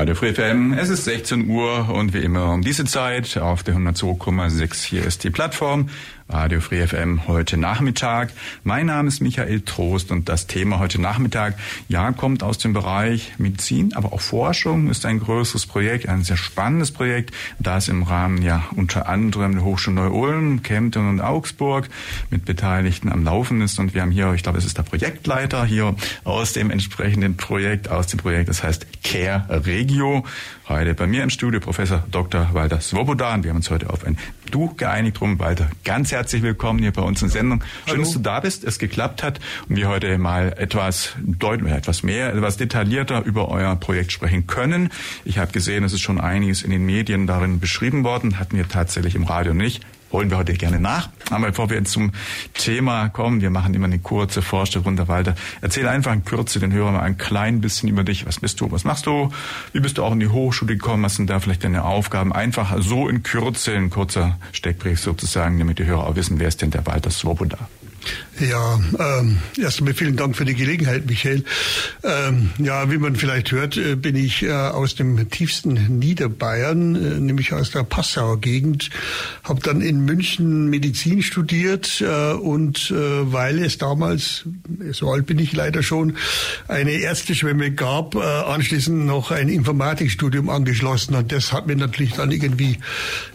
Radio Free FM, es ist 16 Uhr und wie immer um diese Zeit auf der 102,6 hier ist die Plattform. Radio Free FM heute Nachmittag. Mein Name ist Michael Trost und das Thema heute Nachmittag, ja, kommt aus dem Bereich Medizin, aber auch Forschung ist ein größeres Projekt, ein sehr spannendes Projekt, das im Rahmen ja unter anderem der Hochschule Neu-Ulm, Kempten und Augsburg mit Beteiligten am Laufen ist und wir haben hier, ich glaube, es ist der Projektleiter hier aus dem entsprechenden Projekt, aus dem Projekt, das heißt Care Regio. Heute bei mir im Studio Professor Dr. Walter Svoboda und wir haben uns heute auf ein Du geeinigt drum. Walter, ganz herzlich willkommen hier bei uns in Sendung. Schön, Hallo. dass du da bist, es geklappt hat und wir heute mal etwas deutlich, etwas mehr, etwas detaillierter über euer Projekt sprechen können. Ich habe gesehen, es ist schon einiges in den Medien darin beschrieben worden, hatten wir tatsächlich im Radio nicht holen wir heute gerne nach. Aber bevor wir zum Thema kommen, wir machen immer eine kurze Vorstellrunde, Walter. Erzähl einfach in Kürze den Hörern mal ein klein bisschen über dich. Was bist du? Was machst du? Wie bist du auch in die Hochschule gekommen? Was sind da vielleicht deine Aufgaben? Einfach so in Kürze, ein kurzer Steckbrief sozusagen, damit die Hörer auch wissen, wer ist denn der Walter Swoboda? Ja, ähm, erst einmal vielen Dank für die Gelegenheit, Michael. Ähm, ja, wie man vielleicht hört, äh, bin ich äh, aus dem tiefsten Niederbayern, äh, nämlich aus der Passauer Gegend, habe dann in München Medizin studiert äh, und äh, weil es damals, so alt bin ich leider schon, eine Ärzteschwemme gab, äh, anschließend noch ein Informatikstudium angeschlossen und das hat mir natürlich dann irgendwie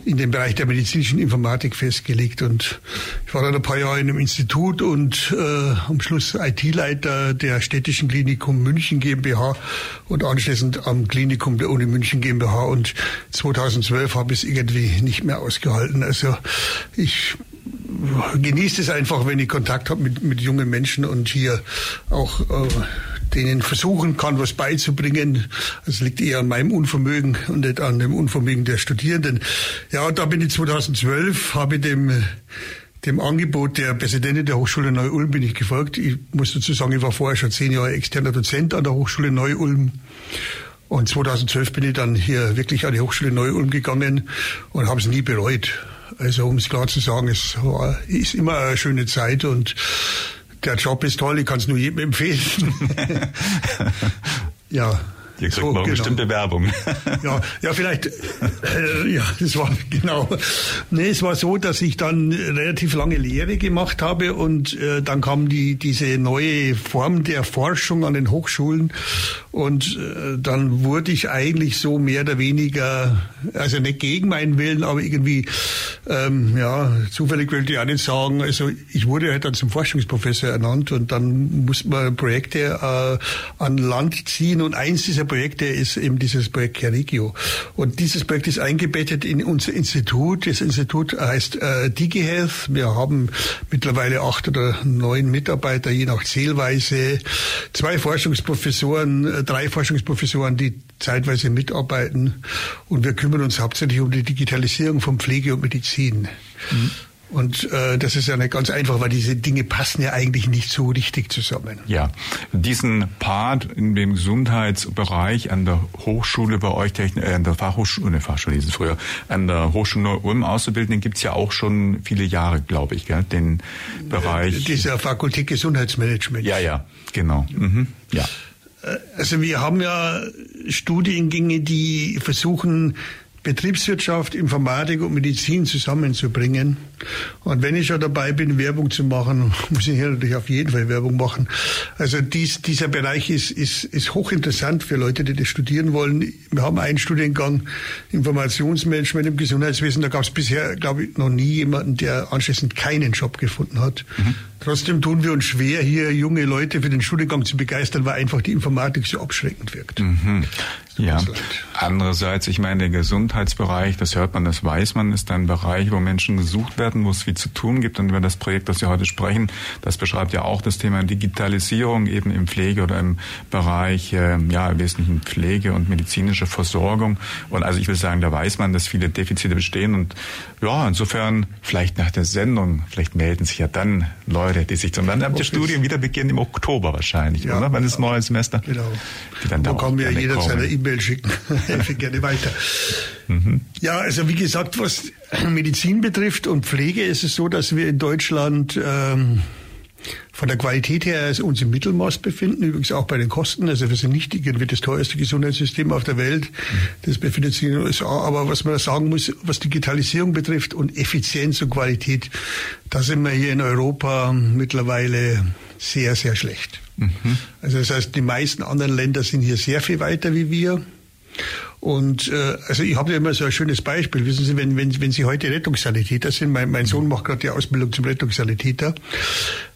in den Bereich der medizinischen Informatik festgelegt und ich war dann ein paar Jahre in einem Institut Institut und äh, am Schluss IT-Leiter der Städtischen Klinikum München GmbH und anschließend am Klinikum der Uni München GmbH. Und 2012 habe ich es irgendwie nicht mehr ausgehalten. Also ich genieße es einfach, wenn ich Kontakt habe mit, mit jungen Menschen und hier auch äh, denen versuchen kann, was beizubringen. Das liegt eher an meinem Unvermögen und nicht an dem Unvermögen der Studierenden. Ja, da bin ich 2012, habe ich dem dem Angebot der Präsidentin der Hochschule Neu-Ulm bin ich gefolgt. Ich muss dazu sagen, ich war vorher schon zehn Jahre externer Dozent an der Hochschule Neu-Ulm. Und 2012 bin ich dann hier wirklich an die Hochschule Neu-Ulm gegangen und habe es nie bereut. Also um es klar zu sagen, es war, ist immer eine schöne Zeit und der Job ist toll, ich kann es nur jedem empfehlen. ja. Ihr kriegt so, noch genau. bestimmte Werbung. ja, ja, vielleicht, äh, ja, das war genau. Nee, es war so, dass ich dann relativ lange Lehre gemacht habe und äh, dann kam die, diese neue Form der Forschung an den Hochschulen und äh, dann wurde ich eigentlich so mehr oder weniger, also nicht gegen meinen Willen, aber irgendwie, ähm, ja, zufällig wollte ich auch nicht sagen, also ich wurde halt dann zum Forschungsprofessor ernannt und dann musste man Projekte äh, an Land ziehen und eins dieser Projekte ist eben dieses Projekt Carigio. Und dieses Projekt ist eingebettet in unser Institut. Das Institut heißt äh, DigiHealth. Wir haben mittlerweile acht oder neun Mitarbeiter, je nach Zählweise. Zwei Forschungsprofessoren, äh, drei Forschungsprofessoren, die zeitweise mitarbeiten. Und wir kümmern uns hauptsächlich um die Digitalisierung von Pflege und Medizin. Mhm. Und äh, das ist ja nicht ganz einfach, weil diese Dinge passen ja eigentlich nicht so richtig zusammen. Ja, diesen Part in dem Gesundheitsbereich an der Hochschule bei euch, äh, an der Fachhochschule, ne, Fachschule hieß es früher, an der Hochschule Ulm auszubilden, den gibt's ja auch schon viele Jahre, glaube ich, gell? den Bereich. Dieser Fakultät Gesundheitsmanagement. Ja, ja, genau. Mhm. Ja. Äh, also wir haben ja Studiengänge, die versuchen, Betriebswirtschaft, Informatik und Medizin zusammenzubringen. Und wenn ich schon dabei bin, Werbung zu machen, muss ich hier natürlich auf jeden Fall Werbung machen. Also dies, dieser Bereich ist, ist, ist hochinteressant für Leute, die das studieren wollen. Wir haben einen Studiengang Informationsmanagement im Gesundheitswesen. Da gab es bisher, glaube ich, noch nie jemanden, der anschließend keinen Job gefunden hat. Mhm. Trotzdem tun wir uns schwer, hier junge Leute für den Studiengang zu begeistern, weil einfach die Informatik so abschreckend wirkt. Mhm. Ja. Andererseits, ich meine, der Gesundheitsbereich, das hört man, das weiß man, ist ein Bereich, wo Menschen gesucht werden Daten, wo es viel zu tun gibt. Und über das Projekt, das wir heute sprechen, das beschreibt ja auch das Thema Digitalisierung eben im Pflege oder im Bereich, äh, ja, im Wesentlichen Pflege und medizinische Versorgung. Und also ich will sagen, da weiß man, dass viele Defizite bestehen. Und ja, insofern vielleicht nach der Sendung, vielleicht melden sich ja dann Leute, die sich zum habt ihr Studien wieder beginnen im Oktober wahrscheinlich, ja, oder? Wann ist das neue Semester? Genau. Die dann da kann mir jeder kommen. seine E-Mail schicken. Helfe gerne weiter. Mhm. Ja, also wie gesagt, was Medizin betrifft und Pflege ist es so, dass wir in Deutschland ähm, von der Qualität her uns im Mittelmaß befinden, übrigens auch bei den Kosten. Also wir sind nicht irgendwie das teuerste Gesundheitssystem auf der Welt. Das befindet sich in den USA. Aber was man da sagen muss, was Digitalisierung betrifft und Effizienz und Qualität, da sind wir hier in Europa mittlerweile sehr, sehr schlecht. Mhm. Also das heißt, die meisten anderen Länder sind hier sehr viel weiter wie wir. Und äh, also ich habe ja immer so ein schönes Beispiel. Wissen Sie, wenn, wenn, wenn Sie heute Rettungssanitäter sind, mein, mein Sohn macht gerade die Ausbildung zum Rettungssanitäter.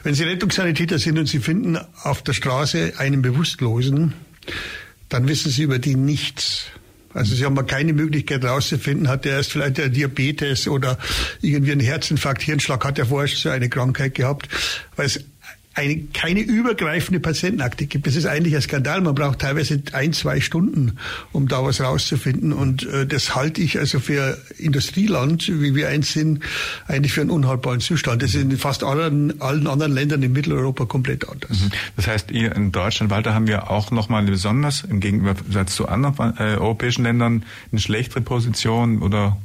Wenn Sie Rettungssanitäter sind und Sie finden auf der Straße einen Bewusstlosen, dann wissen Sie über den nichts. Also Sie haben mal keine Möglichkeit herauszufinden, hat er erst vielleicht der Diabetes oder irgendwie einen Herzinfarkt, Hirnschlag, hat er vorher schon so eine Krankheit gehabt, weil es eine, keine übergreifende Patientenakte gibt. Das ist eigentlich ein Skandal. Man braucht teilweise ein, zwei Stunden, um da was rauszufinden. Und äh, das halte ich also für Industrieland, wie wir eins sind, eigentlich für einen unhaltbaren Zustand. Das ist in fast allen, allen anderen Ländern in Mitteleuropa komplett anders. Mhm. Das heißt, ihr in Deutschland, Walter, haben wir auch nochmal besonders im Gegensatz zu anderen äh, europäischen Ländern eine schlechtere Position oder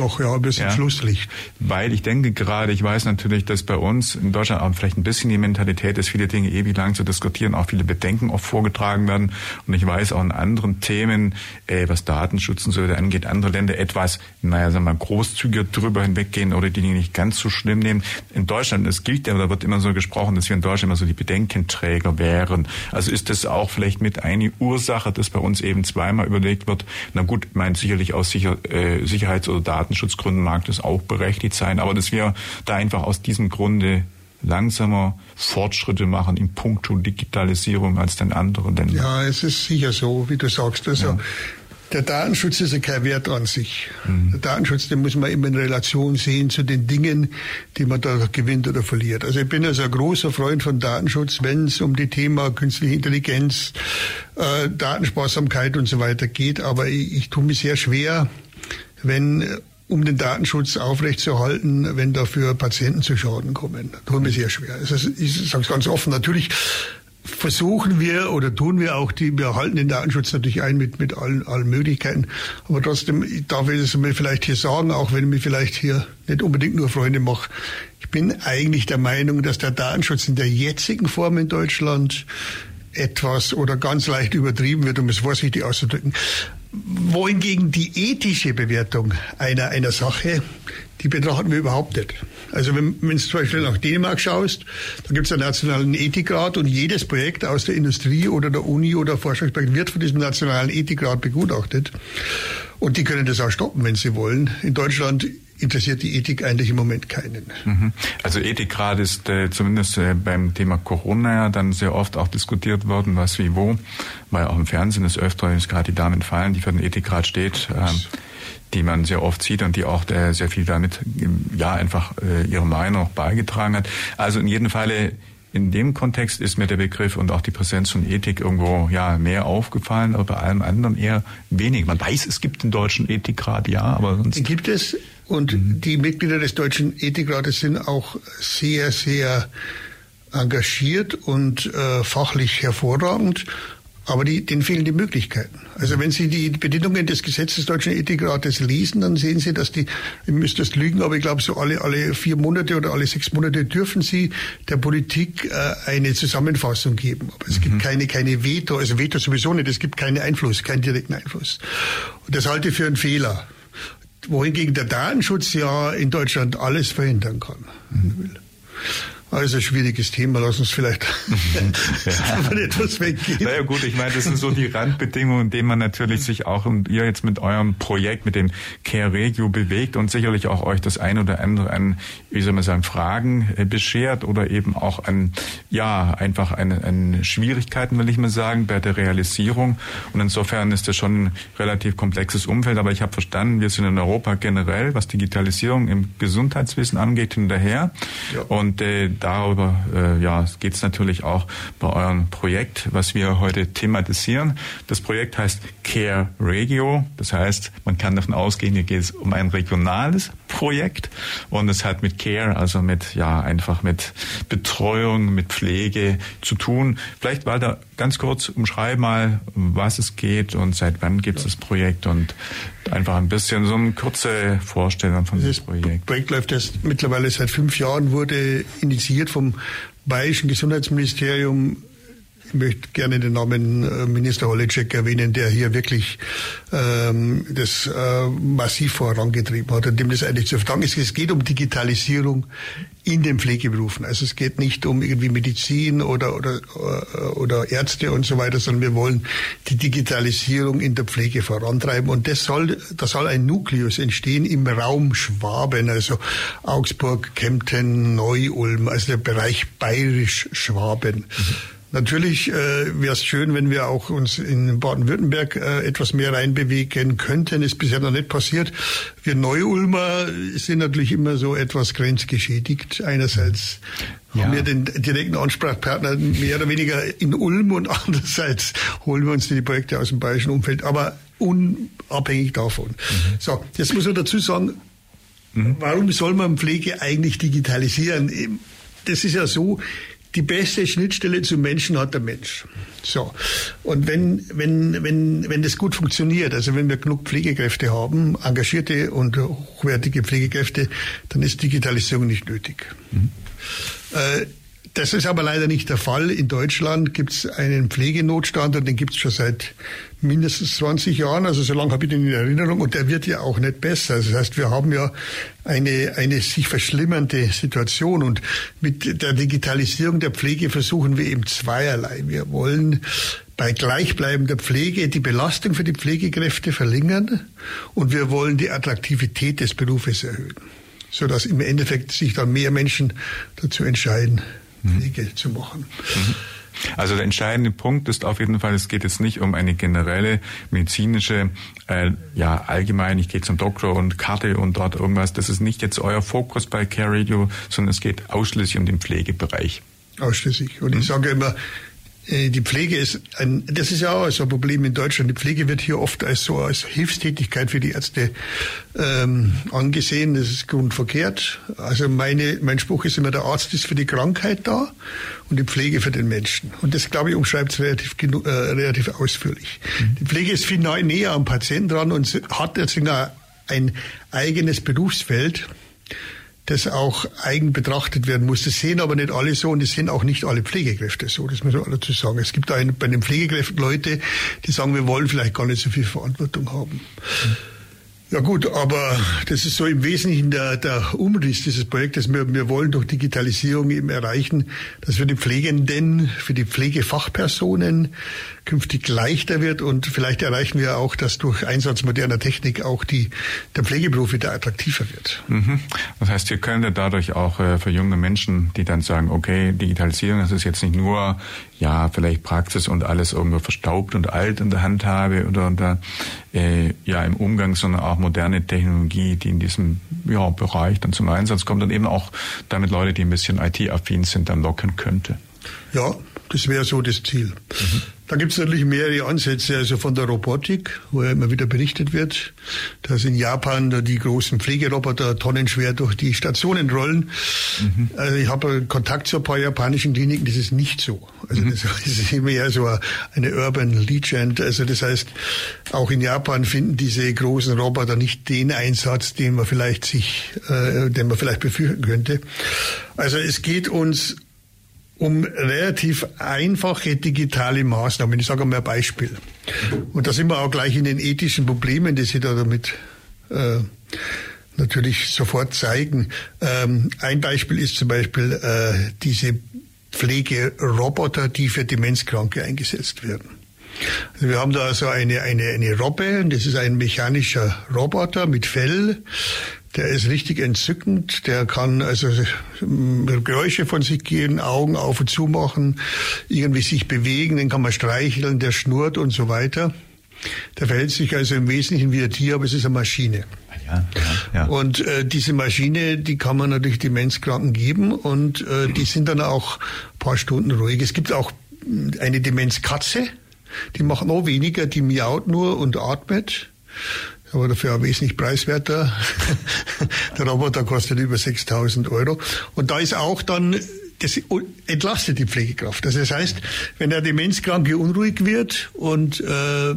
doch, ja, ein bisschen ja, Schlusslicht. Weil ich denke gerade, ich weiß natürlich, dass bei uns in Deutschland auch vielleicht ein bisschen die Mentalität ist, viele Dinge ewig lang zu diskutieren, auch viele Bedenken oft vorgetragen werden. Und ich weiß auch in anderen Themen, äh, was Datenschutz und so weiter angeht, andere Länder etwas, naja, sagen wir mal, großzügiger drüber hinweggehen oder die Dinge nicht ganz so schlimm nehmen. In Deutschland, es gilt ja, da wird immer so gesprochen, dass wir in Deutschland immer so die Bedenkenträger wären. Also ist das auch vielleicht mit eine Ursache, dass bei uns eben zweimal überlegt wird, na gut, meint sicherlich aus Sicher, äh, Sicherheits- oder Daten Datenschutzgründen mag das auch berechtigt sein, aber dass wir da einfach aus diesem Grunde langsamer Fortschritte machen in puncto Digitalisierung als den anderen Ländern. Ja, es ist sicher so, wie du sagst. Also ja. Der Datenschutz ist ja kein Wert an sich. Mhm. Der Datenschutz, den muss man immer in Relation sehen zu den Dingen, die man da gewinnt oder verliert. Also ich bin also ein großer Freund von Datenschutz, wenn es um die Thema künstliche Intelligenz, äh, Datensparsamkeit und so weiter geht. Aber ich, ich tue mich sehr schwer, wenn um den Datenschutz aufrechtzuerhalten, wenn dafür Patienten zu Schaden kommen. Tut mir sehr schwer. Ich sage es ganz offen, natürlich versuchen wir oder tun wir auch die, wir halten den Datenschutz natürlich ein mit, mit allen, allen Möglichkeiten. Aber trotzdem darf ich es mir vielleicht hier sagen, auch wenn ich mir vielleicht hier nicht unbedingt nur Freunde mache. Ich bin eigentlich der Meinung, dass der Datenschutz in der jetzigen Form in Deutschland etwas oder ganz leicht übertrieben wird, um es vorsichtig auszudrücken wohingegen die ethische Bewertung einer, einer Sache, die betrachten wir überhaupt nicht. Also wenn, wenn du zum Beispiel nach Dänemark schaust, da gibt es einen nationalen Ethikrat und jedes Projekt aus der Industrie oder der Uni oder Forschungsprojekt wird von diesem nationalen Ethikrat begutachtet. Und die können das auch stoppen, wenn sie wollen. In Deutschland interessiert die Ethik eigentlich im Moment keinen. Mhm. Also Ethikrat ist äh, zumindest äh, beim Thema Corona ja dann sehr oft auch diskutiert worden, was wie wo, weil auch im Fernsehen des Öfteren gerade die Damen fallen, die für den Ethikrat steht. Äh, die man sehr oft sieht und die auch äh, sehr viel damit ja einfach äh, ihre Meinung auch beigetragen hat. Also in jedem Falle in dem Kontext ist mir der Begriff und auch die Präsenz von Ethik irgendwo ja mehr aufgefallen, aber bei allem anderen eher wenig. Man weiß, es gibt den deutschen Ethikrat, ja, aber sonst. Gibt es und mhm. die Mitglieder des deutschen Ethikrates sind auch sehr, sehr engagiert und äh, fachlich hervorragend. Aber die, denen fehlen die Möglichkeiten. Also wenn Sie die Bedingungen des Gesetzes des Deutschen Ethikrates lesen, dann sehen Sie, dass die, ihr müsst das lügen, aber ich glaube, so alle, alle vier Monate oder alle sechs Monate dürfen Sie der Politik äh, eine Zusammenfassung geben. Aber es mhm. gibt keine, keine Veto, also Veto sowieso nicht, es gibt keinen Einfluss, keinen direkten Einfluss. Und das halte ich für einen Fehler. Wohingegen der Datenschutz ja in Deutschland alles verhindern kann. Mhm. Also schwieriges Thema, lass uns vielleicht ja. etwas weggehen. Naja gut, ich meine, das sind so die Randbedingungen, in denen man natürlich sich auch und ihr jetzt mit eurem Projekt, mit dem Care Regio bewegt und sicherlich auch euch das ein oder andere an, wie soll man sagen, Fragen äh, beschert oder eben auch an, ja, einfach an, an Schwierigkeiten, will ich mal sagen, bei der Realisierung. Und insofern ist das schon ein relativ komplexes Umfeld, aber ich habe verstanden, wir sind in Europa generell, was Digitalisierung im Gesundheitswesen angeht, hinterher. Ja. Und äh, darüber äh, ja, geht es natürlich auch bei eurem Projekt, was wir heute thematisieren. Das Projekt heißt Care Regio. Das heißt, man kann davon ausgehen, hier geht es um ein regionales Projekt und es hat mit Care, also mit ja einfach mit Betreuung, mit Pflege zu tun. Vielleicht Walter ganz kurz umschreib mal, was es geht und seit wann gibt es das Projekt und einfach ein bisschen so eine kurze Vorstellung von diesem Projekt. Das Projekt läuft erst mittlerweile seit fünf Jahren, wurde initiiert vom Bayerischen Gesundheitsministerium ich möchte gerne den Namen äh, Minister Holecek erwähnen, der hier wirklich ähm, das äh, massiv vorangetrieben hat und dem das eigentlich zu verdanken ist. Es geht um Digitalisierung in den Pflegeberufen. Also es geht nicht um irgendwie Medizin oder, oder, äh, oder Ärzte und so weiter, sondern wir wollen die Digitalisierung in der Pflege vorantreiben. Und das soll, da soll ein Nukleus entstehen im Raum Schwaben, also Augsburg, Kempten, Neu-Ulm, also der Bereich Bayerisch-Schwaben. Mhm. Natürlich äh, wäre es schön, wenn wir auch uns in Baden-Württemberg äh, etwas mehr reinbewegen könnten. Ist bisher noch nicht passiert. Wir Neu-Ulmer sind natürlich immer so etwas grenzgeschädigt. Einerseits ja. haben wir den direkten Ansprechpartner mehr oder weniger in Ulm und andererseits holen wir uns die Projekte aus dem bayerischen Umfeld, aber unabhängig davon. Mhm. So, jetzt muss man dazu sagen, mhm. warum soll man Pflege eigentlich digitalisieren? Das ist ja so, die beste Schnittstelle zum Menschen hat der Mensch. So. Und wenn, wenn, wenn, wenn das gut funktioniert, also wenn wir genug Pflegekräfte haben, engagierte und hochwertige Pflegekräfte, dann ist Digitalisierung nicht nötig. Mhm. Äh, das ist aber leider nicht der Fall. In Deutschland gibt es einen Pflegenotstand und den gibt es schon seit mindestens 20 Jahren, also so lange habe ich den in Erinnerung und der wird ja auch nicht besser. Das heißt, wir haben ja eine, eine sich verschlimmernde Situation und mit der Digitalisierung der Pflege versuchen wir eben zweierlei. Wir wollen bei gleichbleibender Pflege die Belastung für die Pflegekräfte verringern und wir wollen die Attraktivität des Berufes erhöhen, sodass im Endeffekt sich dann mehr Menschen dazu entscheiden, Pflege mhm. zu machen. Mhm. Also der entscheidende Punkt ist auf jeden Fall, es geht jetzt nicht um eine generelle medizinische, äh, ja allgemein, ich gehe zum Doktor und Karte und dort irgendwas. Das ist nicht jetzt euer Fokus bei Care Radio, sondern es geht ausschließlich um den Pflegebereich. Ausschließlich. Und ich mhm. sage immer, die Pflege ist ein, das ist ja auch so ein Problem in Deutschland. Die Pflege wird hier oft als so als Hilfstätigkeit für die Ärzte ähm, angesehen. Das ist grundverkehrt. Also meine, mein Spruch ist immer, der Arzt ist für die Krankheit da und die Pflege für den Menschen. Und das, glaube ich, umschreibt es relativ, äh, relativ ausführlich. Mhm. Die Pflege ist viel näher am Patienten dran und hat deswegen ein eigenes Berufsfeld das auch eigen betrachtet werden muss. Das sehen aber nicht alle so und das sehen auch nicht alle Pflegekräfte so. Das muss man dazu sagen. Es gibt da bei den Pflegekräften Leute, die sagen, wir wollen vielleicht gar nicht so viel Verantwortung haben. Ja gut, aber das ist so im Wesentlichen der, der Umriss dieses Projektes. Wir, wir wollen durch Digitalisierung eben erreichen, dass wir die Pflegenden, für die Pflegefachpersonen künftig leichter wird und vielleicht erreichen wir auch, dass durch Einsatz moderner Technik auch die, der Pflegeberuf wieder attraktiver wird. Mhm. Das heißt, wir können dadurch auch äh, für junge Menschen, die dann sagen, okay, Digitalisierung, das ist jetzt nicht nur ja vielleicht Praxis und alles irgendwo verstaubt und alt in der Hand habe oder unter, äh, ja im Umgang, sondern auch moderne Technologie, die in diesem ja, Bereich dann zum Einsatz kommt und eben auch damit Leute, die ein bisschen IT-affin sind, dann locken könnte. Ja, das wäre so das Ziel. Mhm. Da gibt es natürlich mehrere Ansätze, also von der Robotik, wo ja immer wieder berichtet wird, dass in Japan die großen Pflegeroboter tonnenschwer durch die Stationen rollen. Mhm. Also ich habe Kontakt zu ein paar japanischen Kliniken, das ist nicht so. Also mhm. das ist immer eher so eine Urban Legend. Also das heißt, auch in Japan finden diese großen Roboter nicht den Einsatz, den man vielleicht sich, äh, den man vielleicht befürchten könnte. Also es geht uns um relativ einfache digitale Maßnahmen. Ich sage mal ein Beispiel. Und da sind wir auch gleich in den ethischen Problemen, die sich da damit äh, natürlich sofort zeigen. Ähm, ein Beispiel ist zum Beispiel äh, diese Pflegeroboter, die für Demenzkranke eingesetzt werden. Also wir haben da also eine, eine, eine Robbe, das ist ein mechanischer Roboter mit Fell. Der ist richtig entzückend. Der kann also Geräusche von sich geben, Augen auf und zu machen, irgendwie sich bewegen, den kann man streicheln, der schnurrt und so weiter. Der verhält sich also im Wesentlichen wie ein Tier, aber es ist eine Maschine. Ja, ja, ja. Und äh, diese Maschine, die kann man natürlich Demenzkranken geben und äh, die sind dann auch ein paar Stunden ruhig. Es gibt auch eine Demenzkatze, die macht noch weniger, die miaut nur und atmet aber dafür auch wesentlich preiswerter. Der Roboter kostet über 6000 Euro. Und da ist auch dann, das entlastet die Pflegekraft. Also das heißt, wenn der Demenzkranke unruhig wird und äh,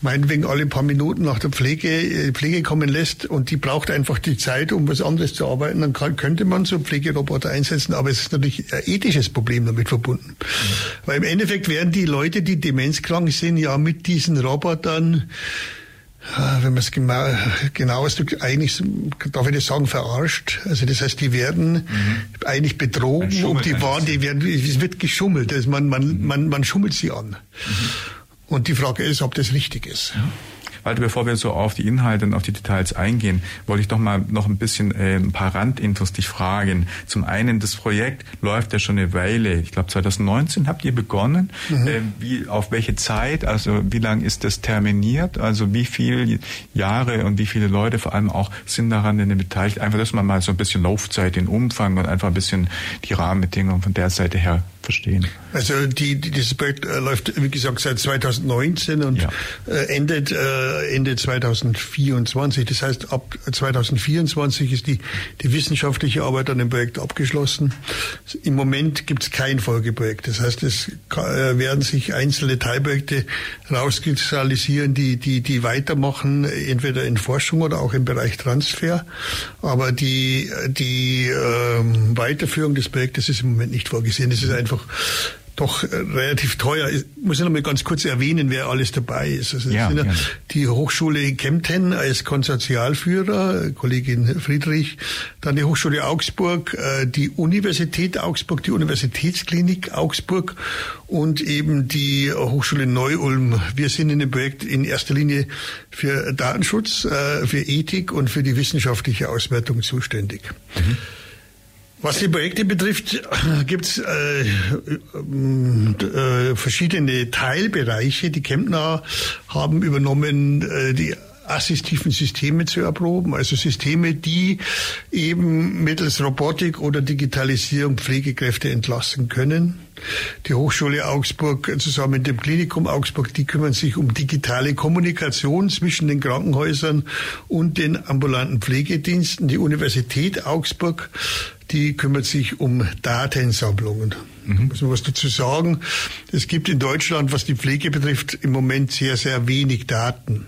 meinetwegen alle paar Minuten nach der Pflege, äh, Pflege kommen lässt und die braucht einfach die Zeit, um was anderes zu arbeiten, dann kann, könnte man so Pflegeroboter einsetzen, aber es ist natürlich ein ethisches Problem damit verbunden. Mhm. Weil im Endeffekt werden die Leute, die demenzkrank sind, ja mit diesen Robotern wenn man es genau, genau ausdrückt, eigentlich, darf ich das sagen, verarscht. Also das heißt, die werden mhm. eigentlich betrogen und die waren, die werden, es wird geschummelt. Also man, man, mhm. man, man schummelt sie an. Mhm. Und die Frage ist, ob das richtig ist. Ja. Walter, bevor wir so auf die Inhalte und auf die Details eingehen, wollte ich doch mal noch ein bisschen äh, ein paar Randinfos dich fragen. Zum einen, das Projekt läuft ja schon eine Weile. Ich glaube, 2019 habt ihr begonnen. Mhm. Äh, wie, auf welche Zeit? Also wie lang ist das terminiert? Also wie viele Jahre und wie viele Leute vor allem auch sind daran in beteiligt? Einfach, dass man mal so ein bisschen Laufzeit, den Umfang und einfach ein bisschen die Rahmenbedingungen von der Seite her verstehen. Also die, die, dieses Projekt äh, läuft, wie gesagt, seit 2019 und ja. äh, endet äh, Ende 2024. Das heißt, ab 2024 ist die, die wissenschaftliche Arbeit an dem Projekt abgeschlossen. Im Moment gibt es kein Folgeprojekt. Das heißt, es äh, werden sich einzelne Teilprojekte rauskristallisieren, die, die, die weitermachen, entweder in Forschung oder auch im Bereich Transfer. Aber die, die ähm, Weiterführung des Projektes ist im Moment nicht vorgesehen. Es ist einfach doch äh, relativ teuer. Ich muss ja noch mal ganz kurz erwähnen, wer alles dabei ist. Also ja, ja die Hochschule Kempten als Konsortialführer, Kollegin Friedrich, dann die Hochschule Augsburg, äh, die Universität Augsburg, die Universitätsklinik Augsburg und eben die Hochschule Neu-Ulm. Wir sind in dem Projekt in erster Linie für Datenschutz, äh, für Ethik und für die wissenschaftliche Auswertung zuständig. Mhm. Was die Projekte betrifft, gibt es äh, äh, verschiedene Teilbereiche. Die Kempner haben übernommen, äh, die assistiven Systeme zu erproben, also Systeme, die eben mittels Robotik oder Digitalisierung Pflegekräfte entlassen können. Die Hochschule Augsburg zusammen mit dem Klinikum Augsburg, die kümmern sich um digitale Kommunikation zwischen den Krankenhäusern und den ambulanten Pflegediensten. Die Universität Augsburg die kümmert sich um Datensammlungen. Mhm. Muss man was dazu sagen? Es gibt in Deutschland, was die Pflege betrifft, im Moment sehr, sehr wenig Daten.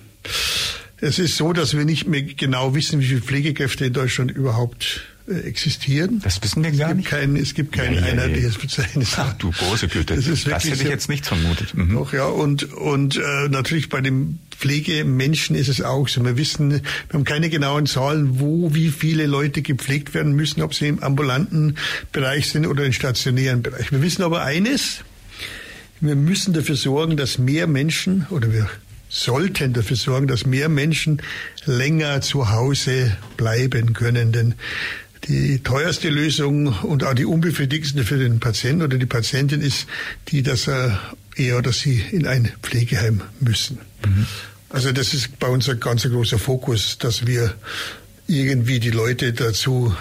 Es ist so, dass wir nicht mehr genau wissen, wie viele Pflegekräfte in Deutschland überhaupt äh, existieren. Das wissen wir gar nicht. Kein, es gibt kein ja, ja, einheitliches Verzeichnis. Ach du große Güte. Das, ist das hätte ich jetzt nicht vermutet. Mhm. Doch, ja, und, und äh, natürlich bei dem Pflegemenschen ist es auch so. Wir wissen, wir haben keine genauen Zahlen, wo wie viele Leute gepflegt werden müssen, ob sie im ambulanten Bereich sind oder im stationären Bereich. Wir wissen aber eines, wir müssen dafür sorgen, dass mehr Menschen oder wir sollten dafür sorgen, dass mehr Menschen länger zu Hause bleiben können. Denn die teuerste Lösung und auch die unbefriedigendste für den Patienten oder die Patientin ist die, dass er er oder sie in ein Pflegeheim müssen. Mhm. Also das ist bei uns ein ganz großer Fokus, dass wir irgendwie die Leute dazu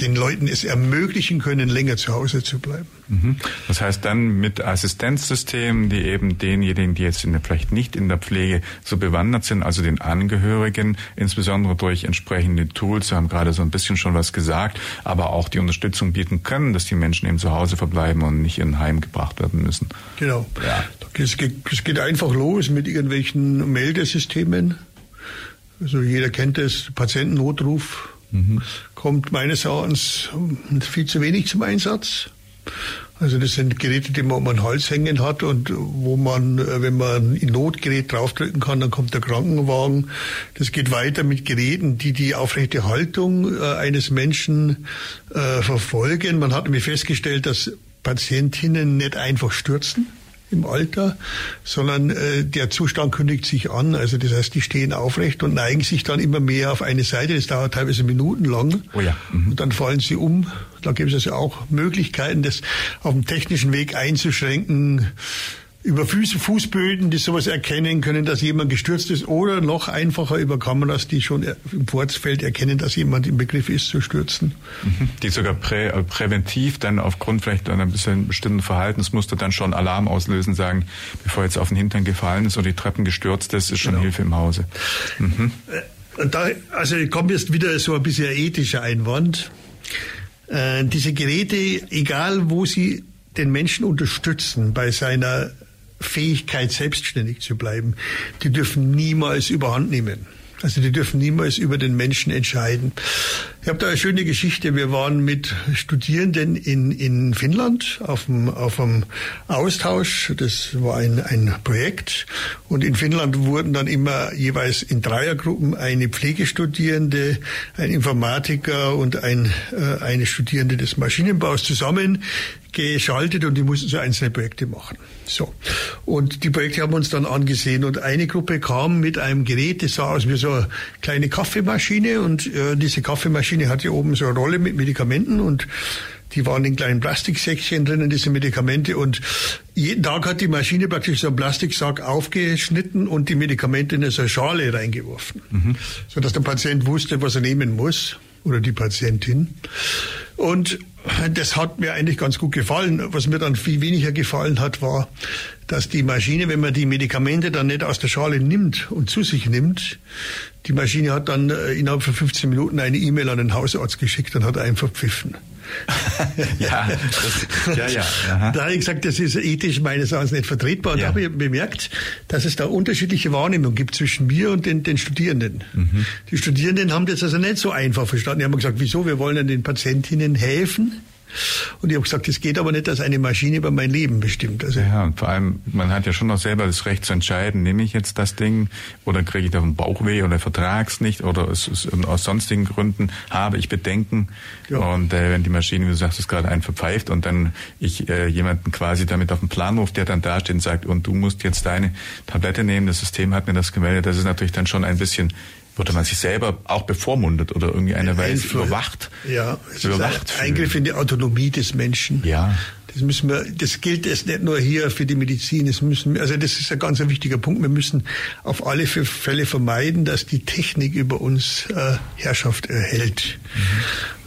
den Leuten es ermöglichen können, länger zu Hause zu bleiben. Mhm. Das heißt dann mit Assistenzsystemen, die eben denjenigen, die jetzt in der, vielleicht nicht in der Pflege so bewandert sind, also den Angehörigen, insbesondere durch entsprechende Tools, Sie haben gerade so ein bisschen schon was gesagt, aber auch die Unterstützung bieten können, dass die Menschen eben zu Hause verbleiben und nicht in ein Heim gebracht werden müssen. Genau. Ja. Es geht, es geht einfach los mit irgendwelchen Meldesystemen. Also jeder kennt es, Patientennotruf mhm. kommt meines Erachtens viel zu wenig zum Einsatz. Also das sind Geräte, die man um den Hals hängen hat und wo man, äh, wenn man ein Notgerät draufdrücken kann, dann kommt der Krankenwagen. Das geht weiter mit Geräten, die die aufrechte Haltung äh, eines Menschen äh, verfolgen. Man hat nämlich festgestellt, dass Patientinnen nicht einfach stürzen im Alter, sondern äh, der Zustand kündigt sich an. Also das heißt, die stehen aufrecht und neigen sich dann immer mehr auf eine Seite. Das dauert teilweise minutenlang. Oh ja. Mhm. Und dann fallen sie um. Da gibt es also auch Möglichkeiten, das auf dem technischen Weg einzuschränken über Fußböden, die sowas erkennen können, dass jemand gestürzt ist oder noch einfacher über Kameras, die schon im Vorfeld erkennen, dass jemand im Begriff ist zu stürzen. Mhm. Die sogar prä, äh, präventiv dann aufgrund vielleicht einer bisschen bestimmten Verhaltensmuster dann schon Alarm auslösen, sagen, bevor jetzt auf den Hintern gefallen ist oder die Treppen gestürzt ist, ist schon genau. Hilfe im Hause. Mhm. Äh, da, also kommt jetzt wieder so ein bisschen ethischer Einwand. Äh, diese Geräte, egal wo sie den Menschen unterstützen bei seiner Fähigkeit, selbstständig zu bleiben, die dürfen niemals überhand nehmen. Also die dürfen niemals über den Menschen entscheiden. Ich habe da eine schöne Geschichte. Wir waren mit Studierenden in, in Finnland auf dem, auf dem Austausch. Das war ein, ein Projekt. Und in Finnland wurden dann immer jeweils in Dreiergruppen eine Pflegestudierende, ein Informatiker und ein, äh, eine Studierende des Maschinenbaus zusammen geschaltet und die mussten so einzelne Projekte machen. So. Und die Projekte haben wir uns dann angesehen und eine Gruppe kam mit einem Gerät, das sah aus wie so eine kleine Kaffeemaschine und äh, diese Kaffeemaschine hatte oben so eine Rolle mit Medikamenten und die waren in kleinen Plastiksäckchen drinnen, diese Medikamente. Und jeden Tag hat die Maschine praktisch so einen Plastiksack aufgeschnitten und die Medikamente in so eine Schale reingeworfen. Mhm. Sodass der Patient wusste, was er nehmen muss. Oder die Patientin. Und das hat mir eigentlich ganz gut gefallen. Was mir dann viel weniger gefallen hat, war, dass die Maschine, wenn man die Medikamente dann nicht aus der Schale nimmt und zu sich nimmt, die Maschine hat dann äh, innerhalb von 15 Minuten eine E-Mail an den Hausarzt geschickt und hat einen verpfiffen. ja, das, ja, ja. Aha. Da habe ich gesagt, das ist ethisch meines Erachtens nicht vertretbar. Und ja. da habe ich bemerkt, dass es da unterschiedliche Wahrnehmungen gibt zwischen mir und den, den Studierenden. Mhm. Die Studierenden haben das also nicht so einfach verstanden. Die haben gesagt, wieso, wir wollen den Patientinnen helfen. Und ich habe gesagt, es geht aber nicht, dass eine Maschine über mein Leben bestimmt. Also ja, und vor allem, man hat ja schon noch selber das Recht zu entscheiden, nehme ich jetzt das Ding oder kriege ich da einen Bauchweh oder vertrag's nicht oder aus sonstigen Gründen habe ich Bedenken. Ja. Und äh, wenn die Maschine, wie du sagst, es gerade einen verpfeift und dann ich äh, jemanden quasi damit auf den Plan ruft, der dann dasteht und sagt, und du musst jetzt deine Tablette nehmen, das System hat mir das gemeldet, das ist natürlich dann schon ein bisschen würde man sich selber auch bevormundet oder irgendwie eine Weise überwacht. Ja, es überwacht ist ein Eingriff in die Autonomie des Menschen. Ja. Das müssen wir, das gilt es nicht nur hier für die Medizin. Das müssen, also das ist ein ganz wichtiger Punkt. Wir müssen auf alle Fälle vermeiden, dass die Technik über uns äh, Herrschaft erhält. Mhm.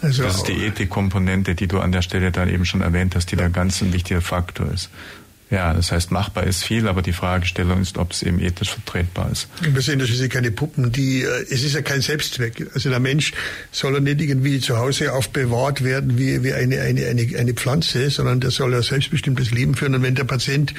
Also, das ist die Ethikkomponente, die du an der Stelle dann eben schon erwähnt hast, die ja. da ganz ein wichtiger Faktor ist. Ja, das heißt, machbar ist viel, aber die Fragestellung ist, ob es eben ethisch vertretbar ist. Wir sind natürlich keine Puppen, die, äh, es ist ja kein Selbstzweck. Also der Mensch soll ja nicht irgendwie zu Hause aufbewahrt werden wie, wie eine, eine, eine, eine Pflanze, sondern der soll ja selbstbestimmtes Leben führen. Und wenn der Patient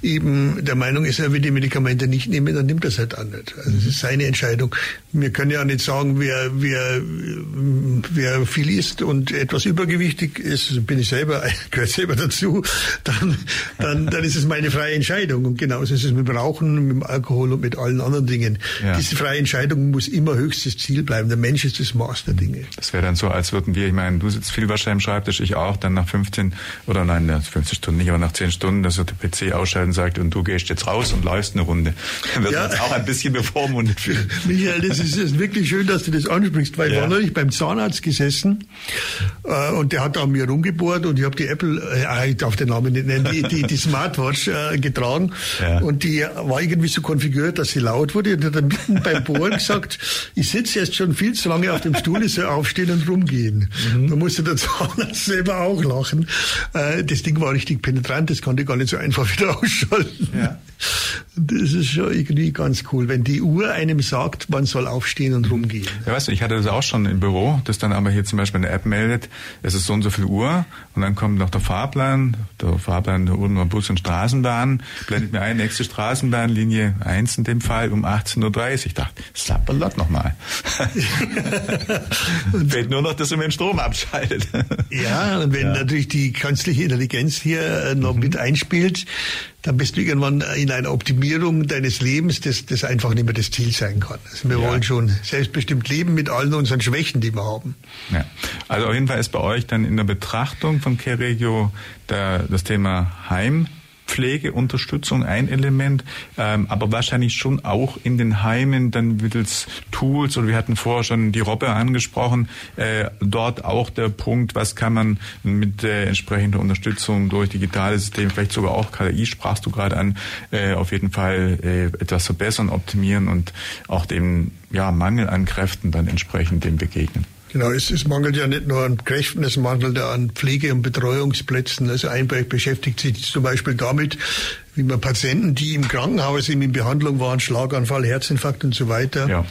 eben der Meinung ist, er will die Medikamente nicht nehmen, dann nimmt er es halt an nicht. Also es ist seine Entscheidung. Wir können ja nicht sagen, wer, wer, wer viel isst und etwas übergewichtig ist, bin ich selber, gehört selber dazu, dann, dann, dann ist es meine freie Entscheidung. Und genauso ist es mit dem Rauchen, mit dem Alkohol und mit allen anderen Dingen. Ja. Diese freie Entscheidung muss immer höchstes Ziel bleiben. Der Mensch ist das Maß der Dinge. Das wäre dann so, als würden wir, ich meine, du sitzt viel wahrscheinlich am Schreibtisch, ich auch, dann nach 15 oder nein, 15 Stunden nicht, aber nach 10 Stunden, dass er den PC ausschalten sagt, und du gehst jetzt raus und läufst eine Runde. Dann wird ja. uns auch ein bisschen bevormundet fühlen. Michael, das ist, ist wirklich schön, dass du das ansprichst, weil ja. ich war neulich beim Zahnarzt gesessen äh, und der hat an mir rumgebohrt und ich habe die Apple, äh, ich darf den Namen nicht nennen, die, die, die Smartwatch äh, getragen ja. und die war irgendwie so konfiguriert, dass sie laut wurde und hat dann mitten beim Bohren gesagt, ich sitze jetzt schon viel zu lange auf dem Stuhl, ich soll aufstehen und rumgehen. Mhm. Da musste der Zahnarzt selber auch lachen. Äh, das Ding war richtig penetrant, das konnte gar nicht so einfach wieder ausschauen. Ja. Das ist schon irgendwie ganz cool, wenn die Uhr einem sagt, man soll aufstehen und rumgehen. Ja, weißt du, ich hatte das auch schon im Büro, das dann aber hier zum Beispiel eine App meldet, es ist so und so viel Uhr und dann kommt noch der Fahrplan, der Fahrplan der Uhr Bus und Straßenbahn, blendet mir ein, nächste Straßenbahn, Linie 1 in dem Fall, um 18.30 Uhr. Ich dachte, Slapperlot nochmal. Fehlt nur noch, dass er mir den Strom abschaltet. ja, und wenn ja. natürlich die künstliche Intelligenz hier äh, noch mhm. mit einspielt, dann bist du irgendwann in einer Optimierung deines Lebens, das, das einfach nicht mehr das Ziel sein kann. Also wir ja. wollen schon selbstbestimmt leben mit allen unseren Schwächen, die wir haben. Ja. Also auf jeden Fall ist bei euch dann in der Betrachtung von Keregio das Thema Heim Pflegeunterstützung ein Element, ähm, aber wahrscheinlich schon auch in den Heimen dann mittels Tools oder wir hatten vorher schon die Robbe angesprochen, äh, dort auch der Punkt, was kann man mit äh, entsprechender Unterstützung durch digitale Systeme, vielleicht sogar auch KI sprachst du gerade an, äh, auf jeden Fall äh, etwas verbessern, optimieren und auch dem ja, Mangel an Kräften dann entsprechend dem begegnen. Genau, es, es mangelt ja nicht nur an Kräften, es mangelt ja an Pflege- und Betreuungsplätzen. Also ein Projekt beschäftigt sich zum Beispiel damit, wie man Patienten, die im Krankenhaus in Behandlung waren, Schlaganfall, Herzinfarkt und so weiter, ja.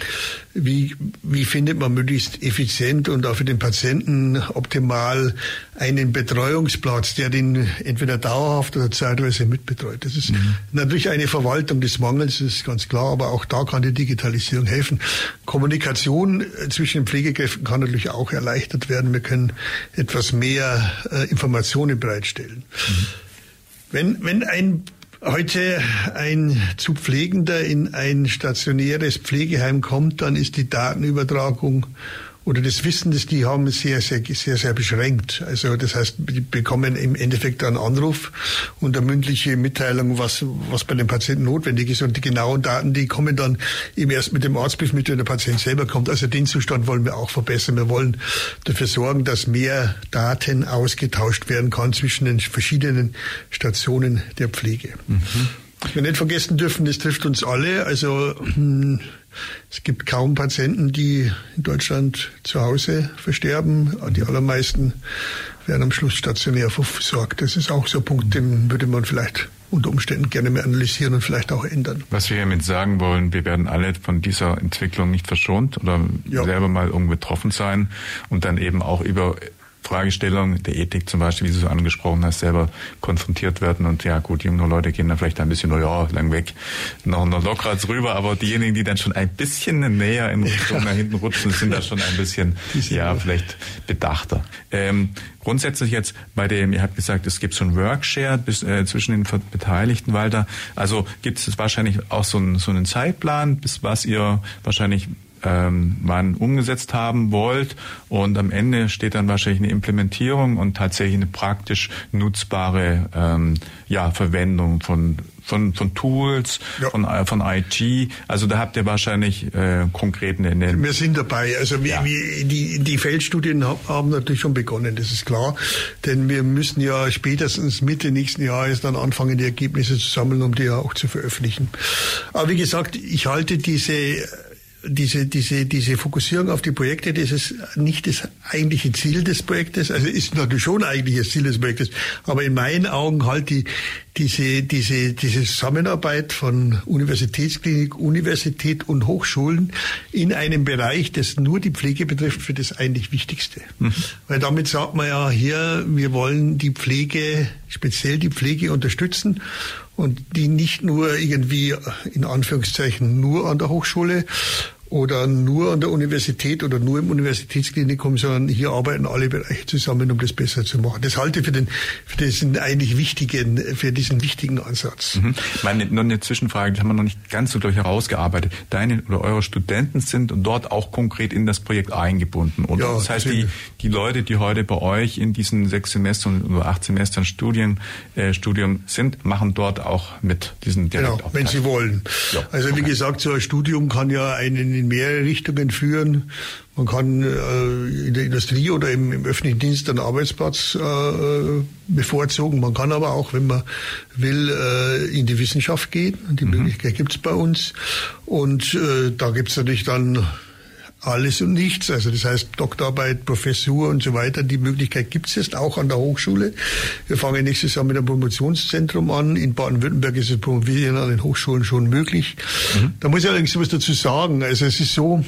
wie, wie findet man möglichst effizient und auch für den Patienten optimal einen Betreuungsplatz, der den entweder dauerhaft oder zeitweise mitbetreut. Das ist mhm. natürlich eine Verwaltung des Mangels, das ist ganz klar, aber auch da kann die Digitalisierung helfen. Kommunikation zwischen den Pflegekräften kann natürlich auch erleichtert werden. Wir können etwas mehr äh, Informationen bereitstellen. Mhm. Wenn, wenn ein heute ein zu Pflegender in ein stationäres Pflegeheim kommt, dann ist die Datenübertragung oder das Wissen, das die haben, sehr, sehr, sehr, sehr beschränkt. Also das heißt, die bekommen im Endeffekt einen Anruf und eine mündliche Mitteilung, was, was bei dem Patienten notwendig ist. Und die genauen Daten, die kommen dann eben erst mit dem Arztbrief mit, wenn der Patient selber kommt. Also den Zustand wollen wir auch verbessern. Wir wollen dafür sorgen, dass mehr Daten ausgetauscht werden kann zwischen den verschiedenen Stationen der Pflege. Mhm. Wir nicht vergessen dürfen, das trifft uns alle. Also hm, es gibt kaum Patienten, die in Deutschland zu Hause versterben. Die allermeisten werden am Schluss stationär versorgt. Das ist auch so ein Punkt, den würde man vielleicht unter Umständen gerne mehr analysieren und vielleicht auch ändern. Was wir hiermit sagen wollen, wir werden alle von dieser Entwicklung nicht verschont oder ja. selber mal irgendwo betroffen sein und dann eben auch über Fragestellung der Ethik zum Beispiel, wie du so angesprochen hast, selber konfrontiert werden. Und ja gut, junge Leute gehen dann vielleicht ein bisschen, oh ja, lang weg, noch, noch lockerer rüber, aber diejenigen, die dann schon ein bisschen näher in Richtung nach hinten rutschen, sind da schon ein bisschen, ja, vielleicht bedachter. Ähm, grundsätzlich jetzt bei dem, ihr habt gesagt, es gibt so ein Workshare bis, äh, zwischen den Beteiligten, Walter. Also gibt es wahrscheinlich auch so einen, so einen Zeitplan, bis was ihr wahrscheinlich ähm, wann umgesetzt haben wollt. Und am Ende steht dann wahrscheinlich eine Implementierung und tatsächlich eine praktisch nutzbare ähm, ja, Verwendung von von, von Tools, ja. von, äh, von IT. Also da habt ihr wahrscheinlich äh, konkret eine, eine Wir sind dabei. Also wir, ja. wir, die, die Feldstudien haben natürlich schon begonnen, das ist klar. Denn wir müssen ja spätestens Mitte nächsten Jahres dann anfangen, die Ergebnisse zu sammeln, um die ja auch zu veröffentlichen. Aber wie gesagt, ich halte diese diese, diese, diese Fokussierung auf die Projekte, das ist nicht das eigentliche Ziel des Projektes. Also ist natürlich schon eigentlich das Ziel des Projektes. Aber in meinen Augen halt die, diese, diese, diese Zusammenarbeit von Universitätsklinik, Universität und Hochschulen in einem Bereich, das nur die Pflege betrifft, für das eigentlich Wichtigste. Mhm. Weil damit sagt man ja hier, wir wollen die Pflege, speziell die Pflege unterstützen und die nicht nur irgendwie in Anführungszeichen nur an der Hochschule oder nur an der Universität oder nur im Universitätsklinikum, sondern hier arbeiten alle Bereiche zusammen, um das besser zu machen. Das halte ich für den, für diesen eigentlich wichtigen, für diesen wichtigen Ansatz. Mhm. Meine, noch eine Zwischenfrage, die haben wir noch nicht ganz so durch herausgearbeitet. Deine oder eure Studenten sind dort auch konkret in das Projekt eingebunden, oder? Ja, das heißt, die, die Leute, die heute bei euch in diesen sechs Semestern oder acht Semestern Studien, äh, Studium sind, machen dort auch mit diesen direkt Genau, wenn sie wollen. Ja, also okay. wie gesagt, so ein Studium kann ja einen in mehrere Richtungen führen. Man kann äh, in der Industrie oder im, im öffentlichen Dienst einen Arbeitsplatz äh, bevorzugen. Man kann aber auch, wenn man will, äh, in die Wissenschaft gehen. Die mhm. Möglichkeit gibt es bei uns. Und äh, da gibt es natürlich dann alles und nichts. Also das heißt Doktorarbeit, Professur und so weiter. Die Möglichkeit gibt es jetzt auch an der Hochschule. Wir fangen nächstes Jahr mit einem Promotionszentrum an. In Baden-Württemberg ist das Promovieren an den Hochschulen schon möglich. Mhm. Da muss ich allerdings was dazu sagen. Also es ist so,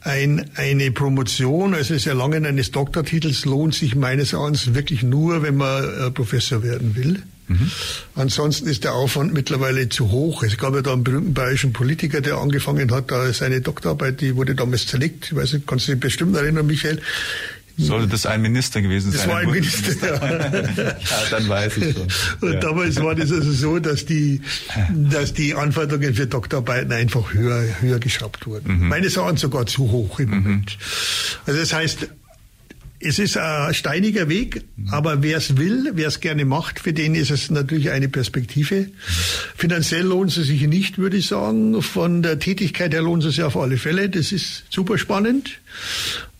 ein, eine Promotion, also das Erlangen eines Doktortitels lohnt sich meines Erachtens wirklich nur, wenn man äh, Professor werden will. Mhm. Ansonsten ist der Aufwand mittlerweile zu hoch. Es gab ja da einen berühmten bayerischen Politiker, der angefangen hat, da seine Doktorarbeit, die wurde damals zerlegt. Ich weiß nicht, kannst du dich bestimmt erinnern, Michael? Sollte das ein Minister gewesen sein? Das war ein Minister, ja. ja, dann weiß ich schon. Und ja. damals war das also so, dass die, dass die Anforderungen für Doktorarbeiten einfach höher, höher geschraubt wurden. Mhm. Meines Erachtens sogar zu hoch im mhm. Moment. Also das heißt, es ist ein steiniger Weg, aber wer es will, wer es gerne macht, für den ist es natürlich eine Perspektive. Finanziell lohnt es sich nicht, würde ich sagen. Von der Tätigkeit her lohnt es sich auf alle Fälle. Das ist super spannend.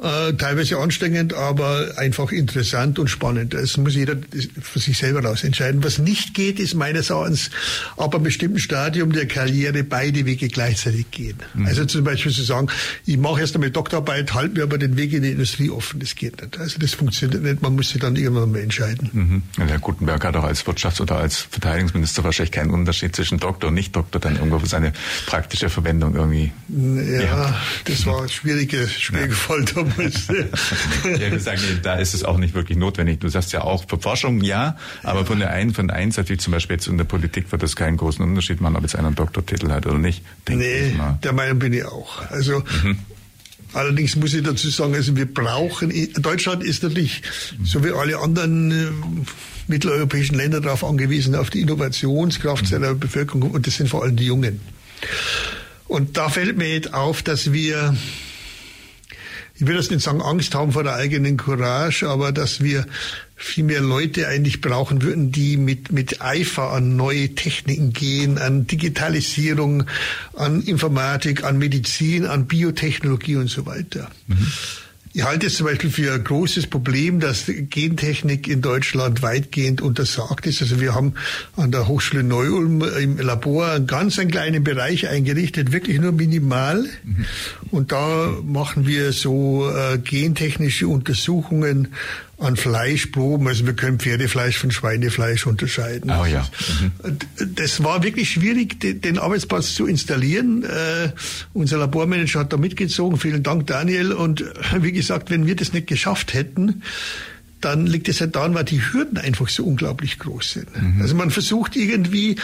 Äh, teilweise anstrengend, aber einfach interessant und spannend. Das muss jeder für sich selber raus entscheiden. Was nicht geht, ist meines Erachtens ab einem bestimmten Stadium der Karriere beide Wege gleichzeitig gehen. Mhm. Also zum Beispiel zu sagen, ich mache erst einmal Doktorarbeit, halte mir aber den Weg in die Industrie offen. Das geht nicht. Also das funktioniert nicht. Man muss sich dann irgendwann mal entscheiden. Mhm. Ja, Herr Gutenberg hat auch als Wirtschafts- oder als Verteidigungsminister wahrscheinlich keinen Unterschied zwischen Doktor und Nicht-Doktor dann irgendwo für seine praktische Verwendung irgendwie. Ja, ja. das war eine schwierige, schwierige ja. Folter damals. ja, wir sagen, da ist es auch nicht wirklich notwendig. Du sagst ja auch für Forschung ja, aber ja. von der einen, von der Einsatz, wie zum Beispiel jetzt in der Politik, wird das keinen großen Unterschied machen, ob jetzt einer einen Doktortitel hat oder nicht. Nee, der Meinung bin ich auch. Also, mhm. Allerdings muss ich dazu sagen, also wir brauchen, Deutschland ist natürlich, so wie alle anderen äh, mitteleuropäischen Länder darauf angewiesen, auf die Innovationskraft mhm. seiner Bevölkerung und das sind vor allem die Jungen. Und da fällt mir jetzt auf, dass wir ich will das nicht sagen, Angst haben vor der eigenen Courage, aber dass wir viel mehr Leute eigentlich brauchen würden, die mit, mit Eifer an neue Techniken gehen, an Digitalisierung, an Informatik, an Medizin, an Biotechnologie und so weiter. Mhm. Ich halte es zum Beispiel für ein großes Problem, dass Gentechnik in Deutschland weitgehend untersagt ist. Also wir haben an der Hochschule Neu-Ulm im Labor einen ganz einen kleinen Bereich eingerichtet, wirklich nur minimal. Mhm. Und da machen wir so äh, gentechnische Untersuchungen an Fleischproben. Also wir können Pferdefleisch von Schweinefleisch unterscheiden. Oh ja. Mhm. Das war wirklich schwierig, den Arbeitsplatz zu installieren. Äh, unser Labormanager hat da mitgezogen. Vielen Dank, Daniel. Und wie gesagt, wenn wir das nicht geschafft hätten, dann liegt es halt daran, weil die Hürden einfach so unglaublich groß sind. Mhm. Also man versucht irgendwie,